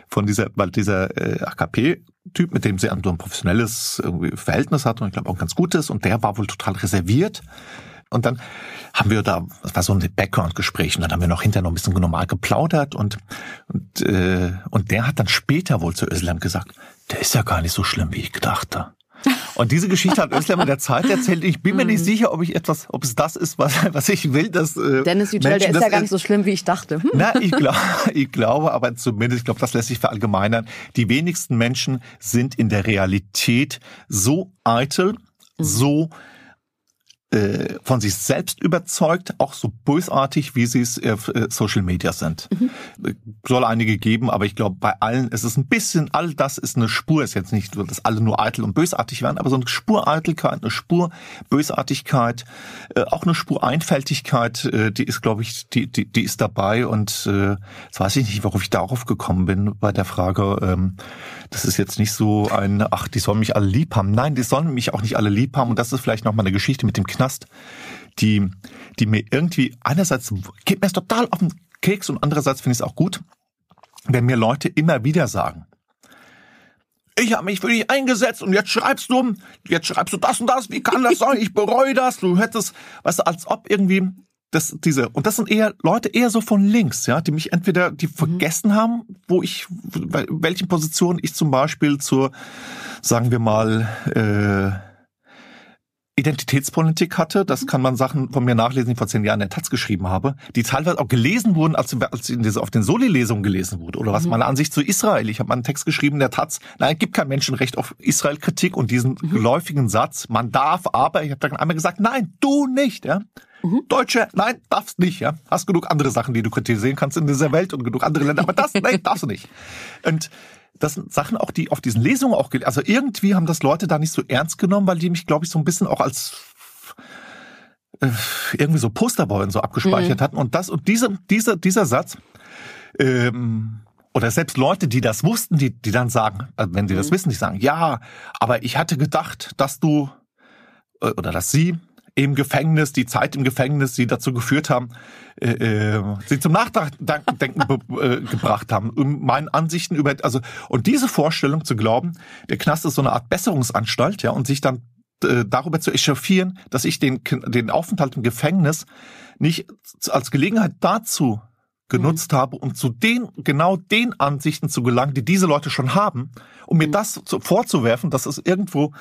von dieser, weil dieser äh, AKP Typ, mit dem sie ein professionelles irgendwie Verhältnis hat und ich glaube auch ein ganz gutes und der war wohl total reserviert. Und dann haben wir da, das war so ein Background-Gespräch und dann haben wir noch hinterher noch ein bisschen normal geplaudert und, und, äh, und der hat dann später wohl zu Özlem gesagt, der ist ja gar nicht so schlimm, wie ich dachte. Und diese Geschichte hat Özlem in der Zeit erzählt. Ich bin mir nicht mhm. sicher, ob ich etwas, ob es das ist, was, was ich will. Dass, äh, Dennis Yücel, der ist ja gar nicht so schlimm, wie ich dachte. Hm. Na, ich, glaube, ich glaube, aber zumindest, ich glaube, das lässt sich verallgemeinern. Die wenigsten Menschen sind in der Realität so eitel, mhm. so äh, von sich selbst überzeugt, auch so bösartig, wie sie es auf äh, Social Media sind. Mhm. Soll einige geben, aber ich glaube, bei allen ist es ein bisschen, all das ist eine Spur, ist jetzt nicht, dass alle nur eitel und bösartig werden, aber so eine Spur Eitelkeit, eine Spur Bösartigkeit, äh, auch eine Spur Einfältigkeit, äh, die ist, glaube ich, die, die, die ist dabei und äh, jetzt weiß ich nicht, warum ich darauf gekommen bin bei der Frage, ähm, das ist jetzt nicht so ein, ach, die sollen mich alle lieb haben. Nein, die sollen mich auch nicht alle lieb haben und das ist vielleicht nochmal eine Geschichte mit dem Knast, die, die mir irgendwie einerseits geht mir es total auf den Keks und andererseits finde ich es auch gut, wenn mir Leute immer wieder sagen, ich habe mich für dich eingesetzt und jetzt schreibst du, jetzt schreibst du das und das, wie kann das sein? Ich bereue das. Du hättest, weißt du, als ob irgendwie das, diese, und das sind eher Leute eher so von links, ja, die mich entweder, die mhm. vergessen haben, wo ich, welchen Positionen ich zum Beispiel zur, sagen wir mal, äh, Identitätspolitik hatte. Das kann man Sachen von mir nachlesen, die ich vor zehn Jahren in der Taz geschrieben habe, die teilweise auch gelesen wurden, als, als in diese, auf den Soli-Lesungen gelesen wurde. Oder was mhm. meine Ansicht zu Israel. Ich habe mal einen Text geschrieben in der Taz, nein, es gibt kein Menschenrecht auf Israel-Kritik und diesen mhm. geläufigen Satz, man darf, aber ich habe dann einmal gesagt, nein, du nicht. Ja? Mhm. Deutsche, nein, darfst nicht. Ja? Hast genug andere Sachen, die du kritisieren kannst in dieser Welt und genug andere Länder, aber das, nein, darfst du nicht. Und das sind Sachen auch, die auf diesen Lesungen auch, also irgendwie haben das Leute da nicht so ernst genommen, weil die mich, glaube ich, so ein bisschen auch als äh, irgendwie so Posterboy und so abgespeichert mhm. hatten. Und das und diese, dieser, dieser Satz, ähm, oder selbst Leute, die das wussten, die, die dann sagen, äh, wenn sie mhm. das wissen, die sagen, ja, aber ich hatte gedacht, dass du äh, oder dass sie im Gefängnis, die Zeit im Gefängnis, sie dazu geführt haben, äh, äh sie zum Nachdenken äh, gebracht haben, um meinen Ansichten über, also und diese Vorstellung zu glauben, der Knast ist so eine Art Besserungsanstalt, ja, und sich dann äh, darüber zu echauffieren, dass ich den den Aufenthalt im Gefängnis nicht als Gelegenheit dazu genutzt mhm. habe, um zu den, genau den Ansichten zu gelangen, die diese Leute schon haben, um mir mhm. das zu, vorzuwerfen, dass es irgendwo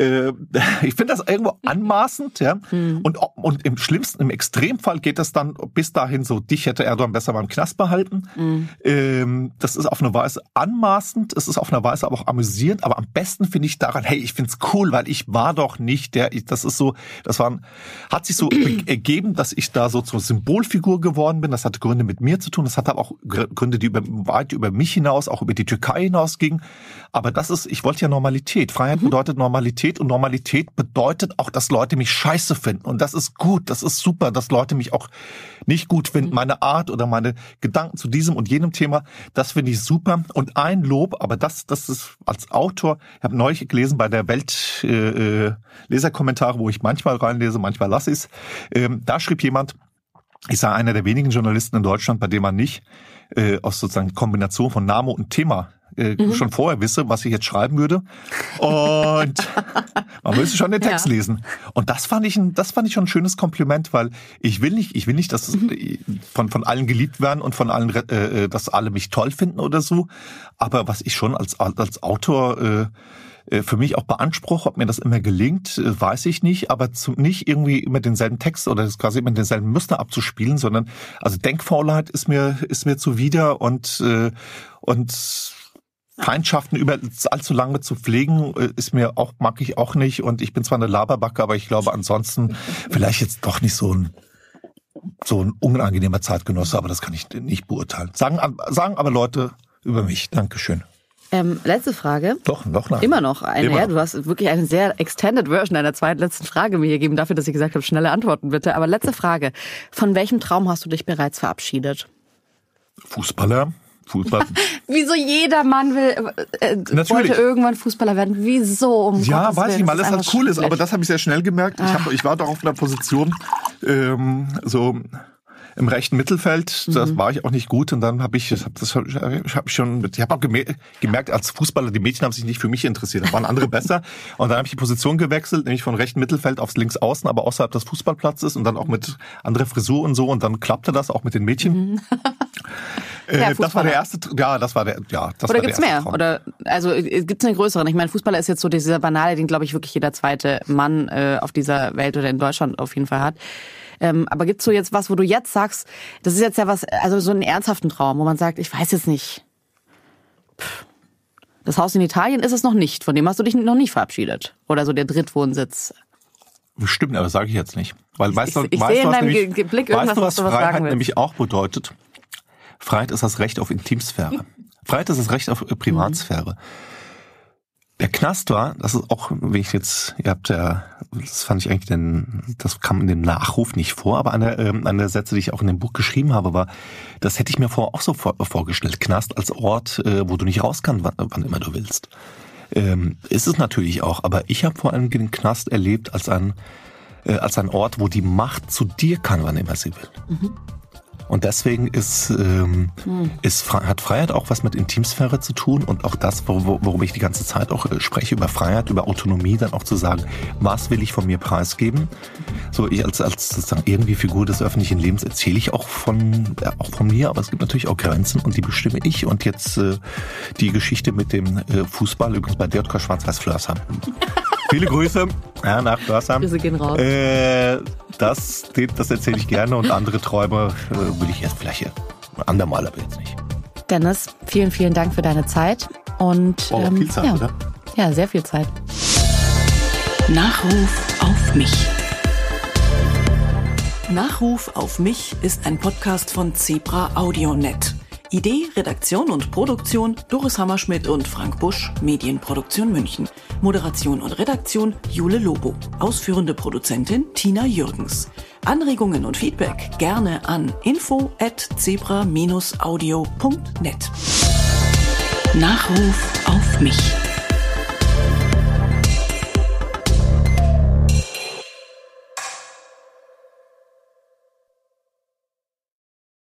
äh, ich finde das irgendwo anmaßend, ja. Mhm. Und, und im schlimmsten, im Extremfall geht das dann bis dahin so, dich hätte Erdogan besser beim Knast behalten. Mhm. Ähm, das ist auf eine Weise anmaßend, es ist auf eine Weise aber auch amüsierend, aber am besten finde ich daran, hey, ich finde es cool, weil ich war doch nicht der, ich, das ist so, das war, hat sich so ergeben, dass ich da so zur Symbolfigur geworden bin. Das hatte Gründe mit mir zu tun, das hatte aber auch Gründe, die über, weit über mich hinaus, auch über die Türkei hinausgingen. Aber das ist, ich wollte ja Normalität. Freiheit mhm. bedeutet Normalität. Normalität und Normalität bedeutet auch, dass Leute mich scheiße finden. Und das ist gut, das ist super, dass Leute mich auch nicht gut finden. Mhm. Meine Art oder meine Gedanken zu diesem und jenem Thema, das finde ich super. Und ein Lob, aber das, das ist als Autor, ich habe neulich gelesen bei der Welt äh, äh, Leserkommentare, wo ich manchmal reinlese, manchmal lasse ich es. Ähm, da schrieb jemand, ich sei einer der wenigen Journalisten in Deutschland, bei dem man nicht äh, aus sozusagen Kombination von Name und Thema äh, mhm. schon vorher wisse, was ich jetzt schreiben würde. Und man müsste schon den Text ja. lesen. Und das fand ich ein, das fand ich schon ein schönes Kompliment, weil ich will nicht, ich will nicht, dass mhm. von von allen geliebt werden und von allen, äh, äh, dass alle mich toll finden oder so. Aber was ich schon als als Autor äh, äh für mich auch beanspruche, ob mir das immer gelingt, äh, weiß ich nicht, aber zum, nicht irgendwie immer denselben Text oder quasi immer denselben Muster abzuspielen, sondern also Denkfaulheit ist mir ist mir zuwider und äh, und Feindschaften über allzu lange zu pflegen, äh, ist mir auch, mag ich auch nicht. Und ich bin zwar eine Laberbacke, aber ich glaube ansonsten vielleicht jetzt doch nicht so ein so ein unangenehmer Zeitgenosse, aber das kann ich nicht beurteilen. Sagen, sagen aber Leute über mich. Dankeschön. Ähm, letzte Frage. Doch, noch nein. Immer noch eine. Immer ja, noch. du hast wirklich eine sehr extended Version deiner zweiten letzten Frage mir gegeben, dafür, dass ich gesagt habe, schnelle Antworten bitte. Aber letzte Frage. Von welchem Traum hast du dich bereits verabschiedet? Fußballer. Fußball. Wieso jeder Mann will, äh, Natürlich. wollte irgendwann Fußballer werden? Wieso? Um Ja, Gottes weiß Willen, ich mal, das das halt cool ist, aber das habe ich sehr schnell gemerkt. Ich, hab, ich war doch auf einer Position, ähm, so im rechten Mittelfeld, das war ich auch nicht gut und dann habe ich, das hab, das hab, ich hab schon, ich habe auch gemer- gemerkt, als Fußballer, die Mädchen haben sich nicht für mich interessiert, da waren andere besser und dann habe ich die Position gewechselt, nämlich von rechten Mittelfeld aufs Linksaußen, aber außerhalb des Fußballplatzes und dann auch mit anderer Frisur und so und dann klappte das auch mit den Mädchen. Ja, Äh, das war der erste, ja, das war der, ja, das Oder gibt's mehr? Traum. Oder also gibt's einen größeren? Ich meine, Fußballer ist jetzt so dieser banale, den glaube ich wirklich jeder zweite Mann äh, auf dieser Welt oder in Deutschland auf jeden Fall hat. Ähm, aber gibt's so jetzt was, wo du jetzt sagst, das ist jetzt ja was, also so einen ernsthaften Traum, wo man sagt, ich weiß jetzt nicht. Pff. Das Haus in Italien ist es noch nicht. Von dem hast du dich noch nicht verabschiedet. Oder so der Drittwohnsitz. Stimmt, aber das sage ich jetzt nicht. Weil weißt du, ich- ich weißt sehe du, in was deinem nämlich, Blick weißt du, was was du was sagen Freiheit nämlich auch bedeutet? Freiheit ist das Recht auf Intimsphäre. Freiheit ist das Recht auf äh, Privatsphäre. Der Knast war, das ist auch, wie ich jetzt, ihr habt ja, das fand ich eigentlich, den, das kam in dem Nachruf nicht vor, aber eine, ähm, eine der Sätze, die ich auch in dem Buch geschrieben habe, war, das hätte ich mir vorher auch so vor, vorgestellt. Knast als Ort, äh, wo du nicht raus kannst, wann, wann immer du willst. Ähm, ist es natürlich auch, aber ich habe vor allem den Knast erlebt als ein, äh, als ein Ort, wo die Macht zu dir kann, wann immer sie will. Und deswegen ist, ähm, ist, Fre- hat Freiheit auch was mit Intimsphäre zu tun und auch das, wor- wor- worum ich die ganze Zeit auch äh, spreche, über Freiheit, über Autonomie, dann auch zu sagen, was will ich von mir preisgeben? So, ich als, als sozusagen irgendwie Figur des öffentlichen Lebens erzähle ich auch von, äh, auch von mir, aber es gibt natürlich auch Grenzen und die bestimme ich. Und jetzt äh, die Geschichte mit dem äh, Fußball, übrigens bei DJK Schwarz-Weiß Flörsheim. Viele Grüße ja, nach Flörsheim. Grüße gehen raus. Äh, das, das erzähle ich gerne und andere Träume will ich erst vielleicht ein andermal, aber jetzt nicht. Dennis, vielen, vielen Dank für deine Zeit. Und Oh, ähm, viel Zeit, ja. oder? Ja, sehr viel Zeit. Nachruf auf mich. Nachruf auf mich ist ein Podcast von Zebra AudioNet. Idee, Redaktion und Produktion Doris Hammerschmidt und Frank Busch, Medienproduktion München. Moderation und Redaktion Jule Lobo. Ausführende Produzentin Tina Jürgens. Anregungen und Feedback gerne an info at zebra-audio.net. Nachruf auf mich.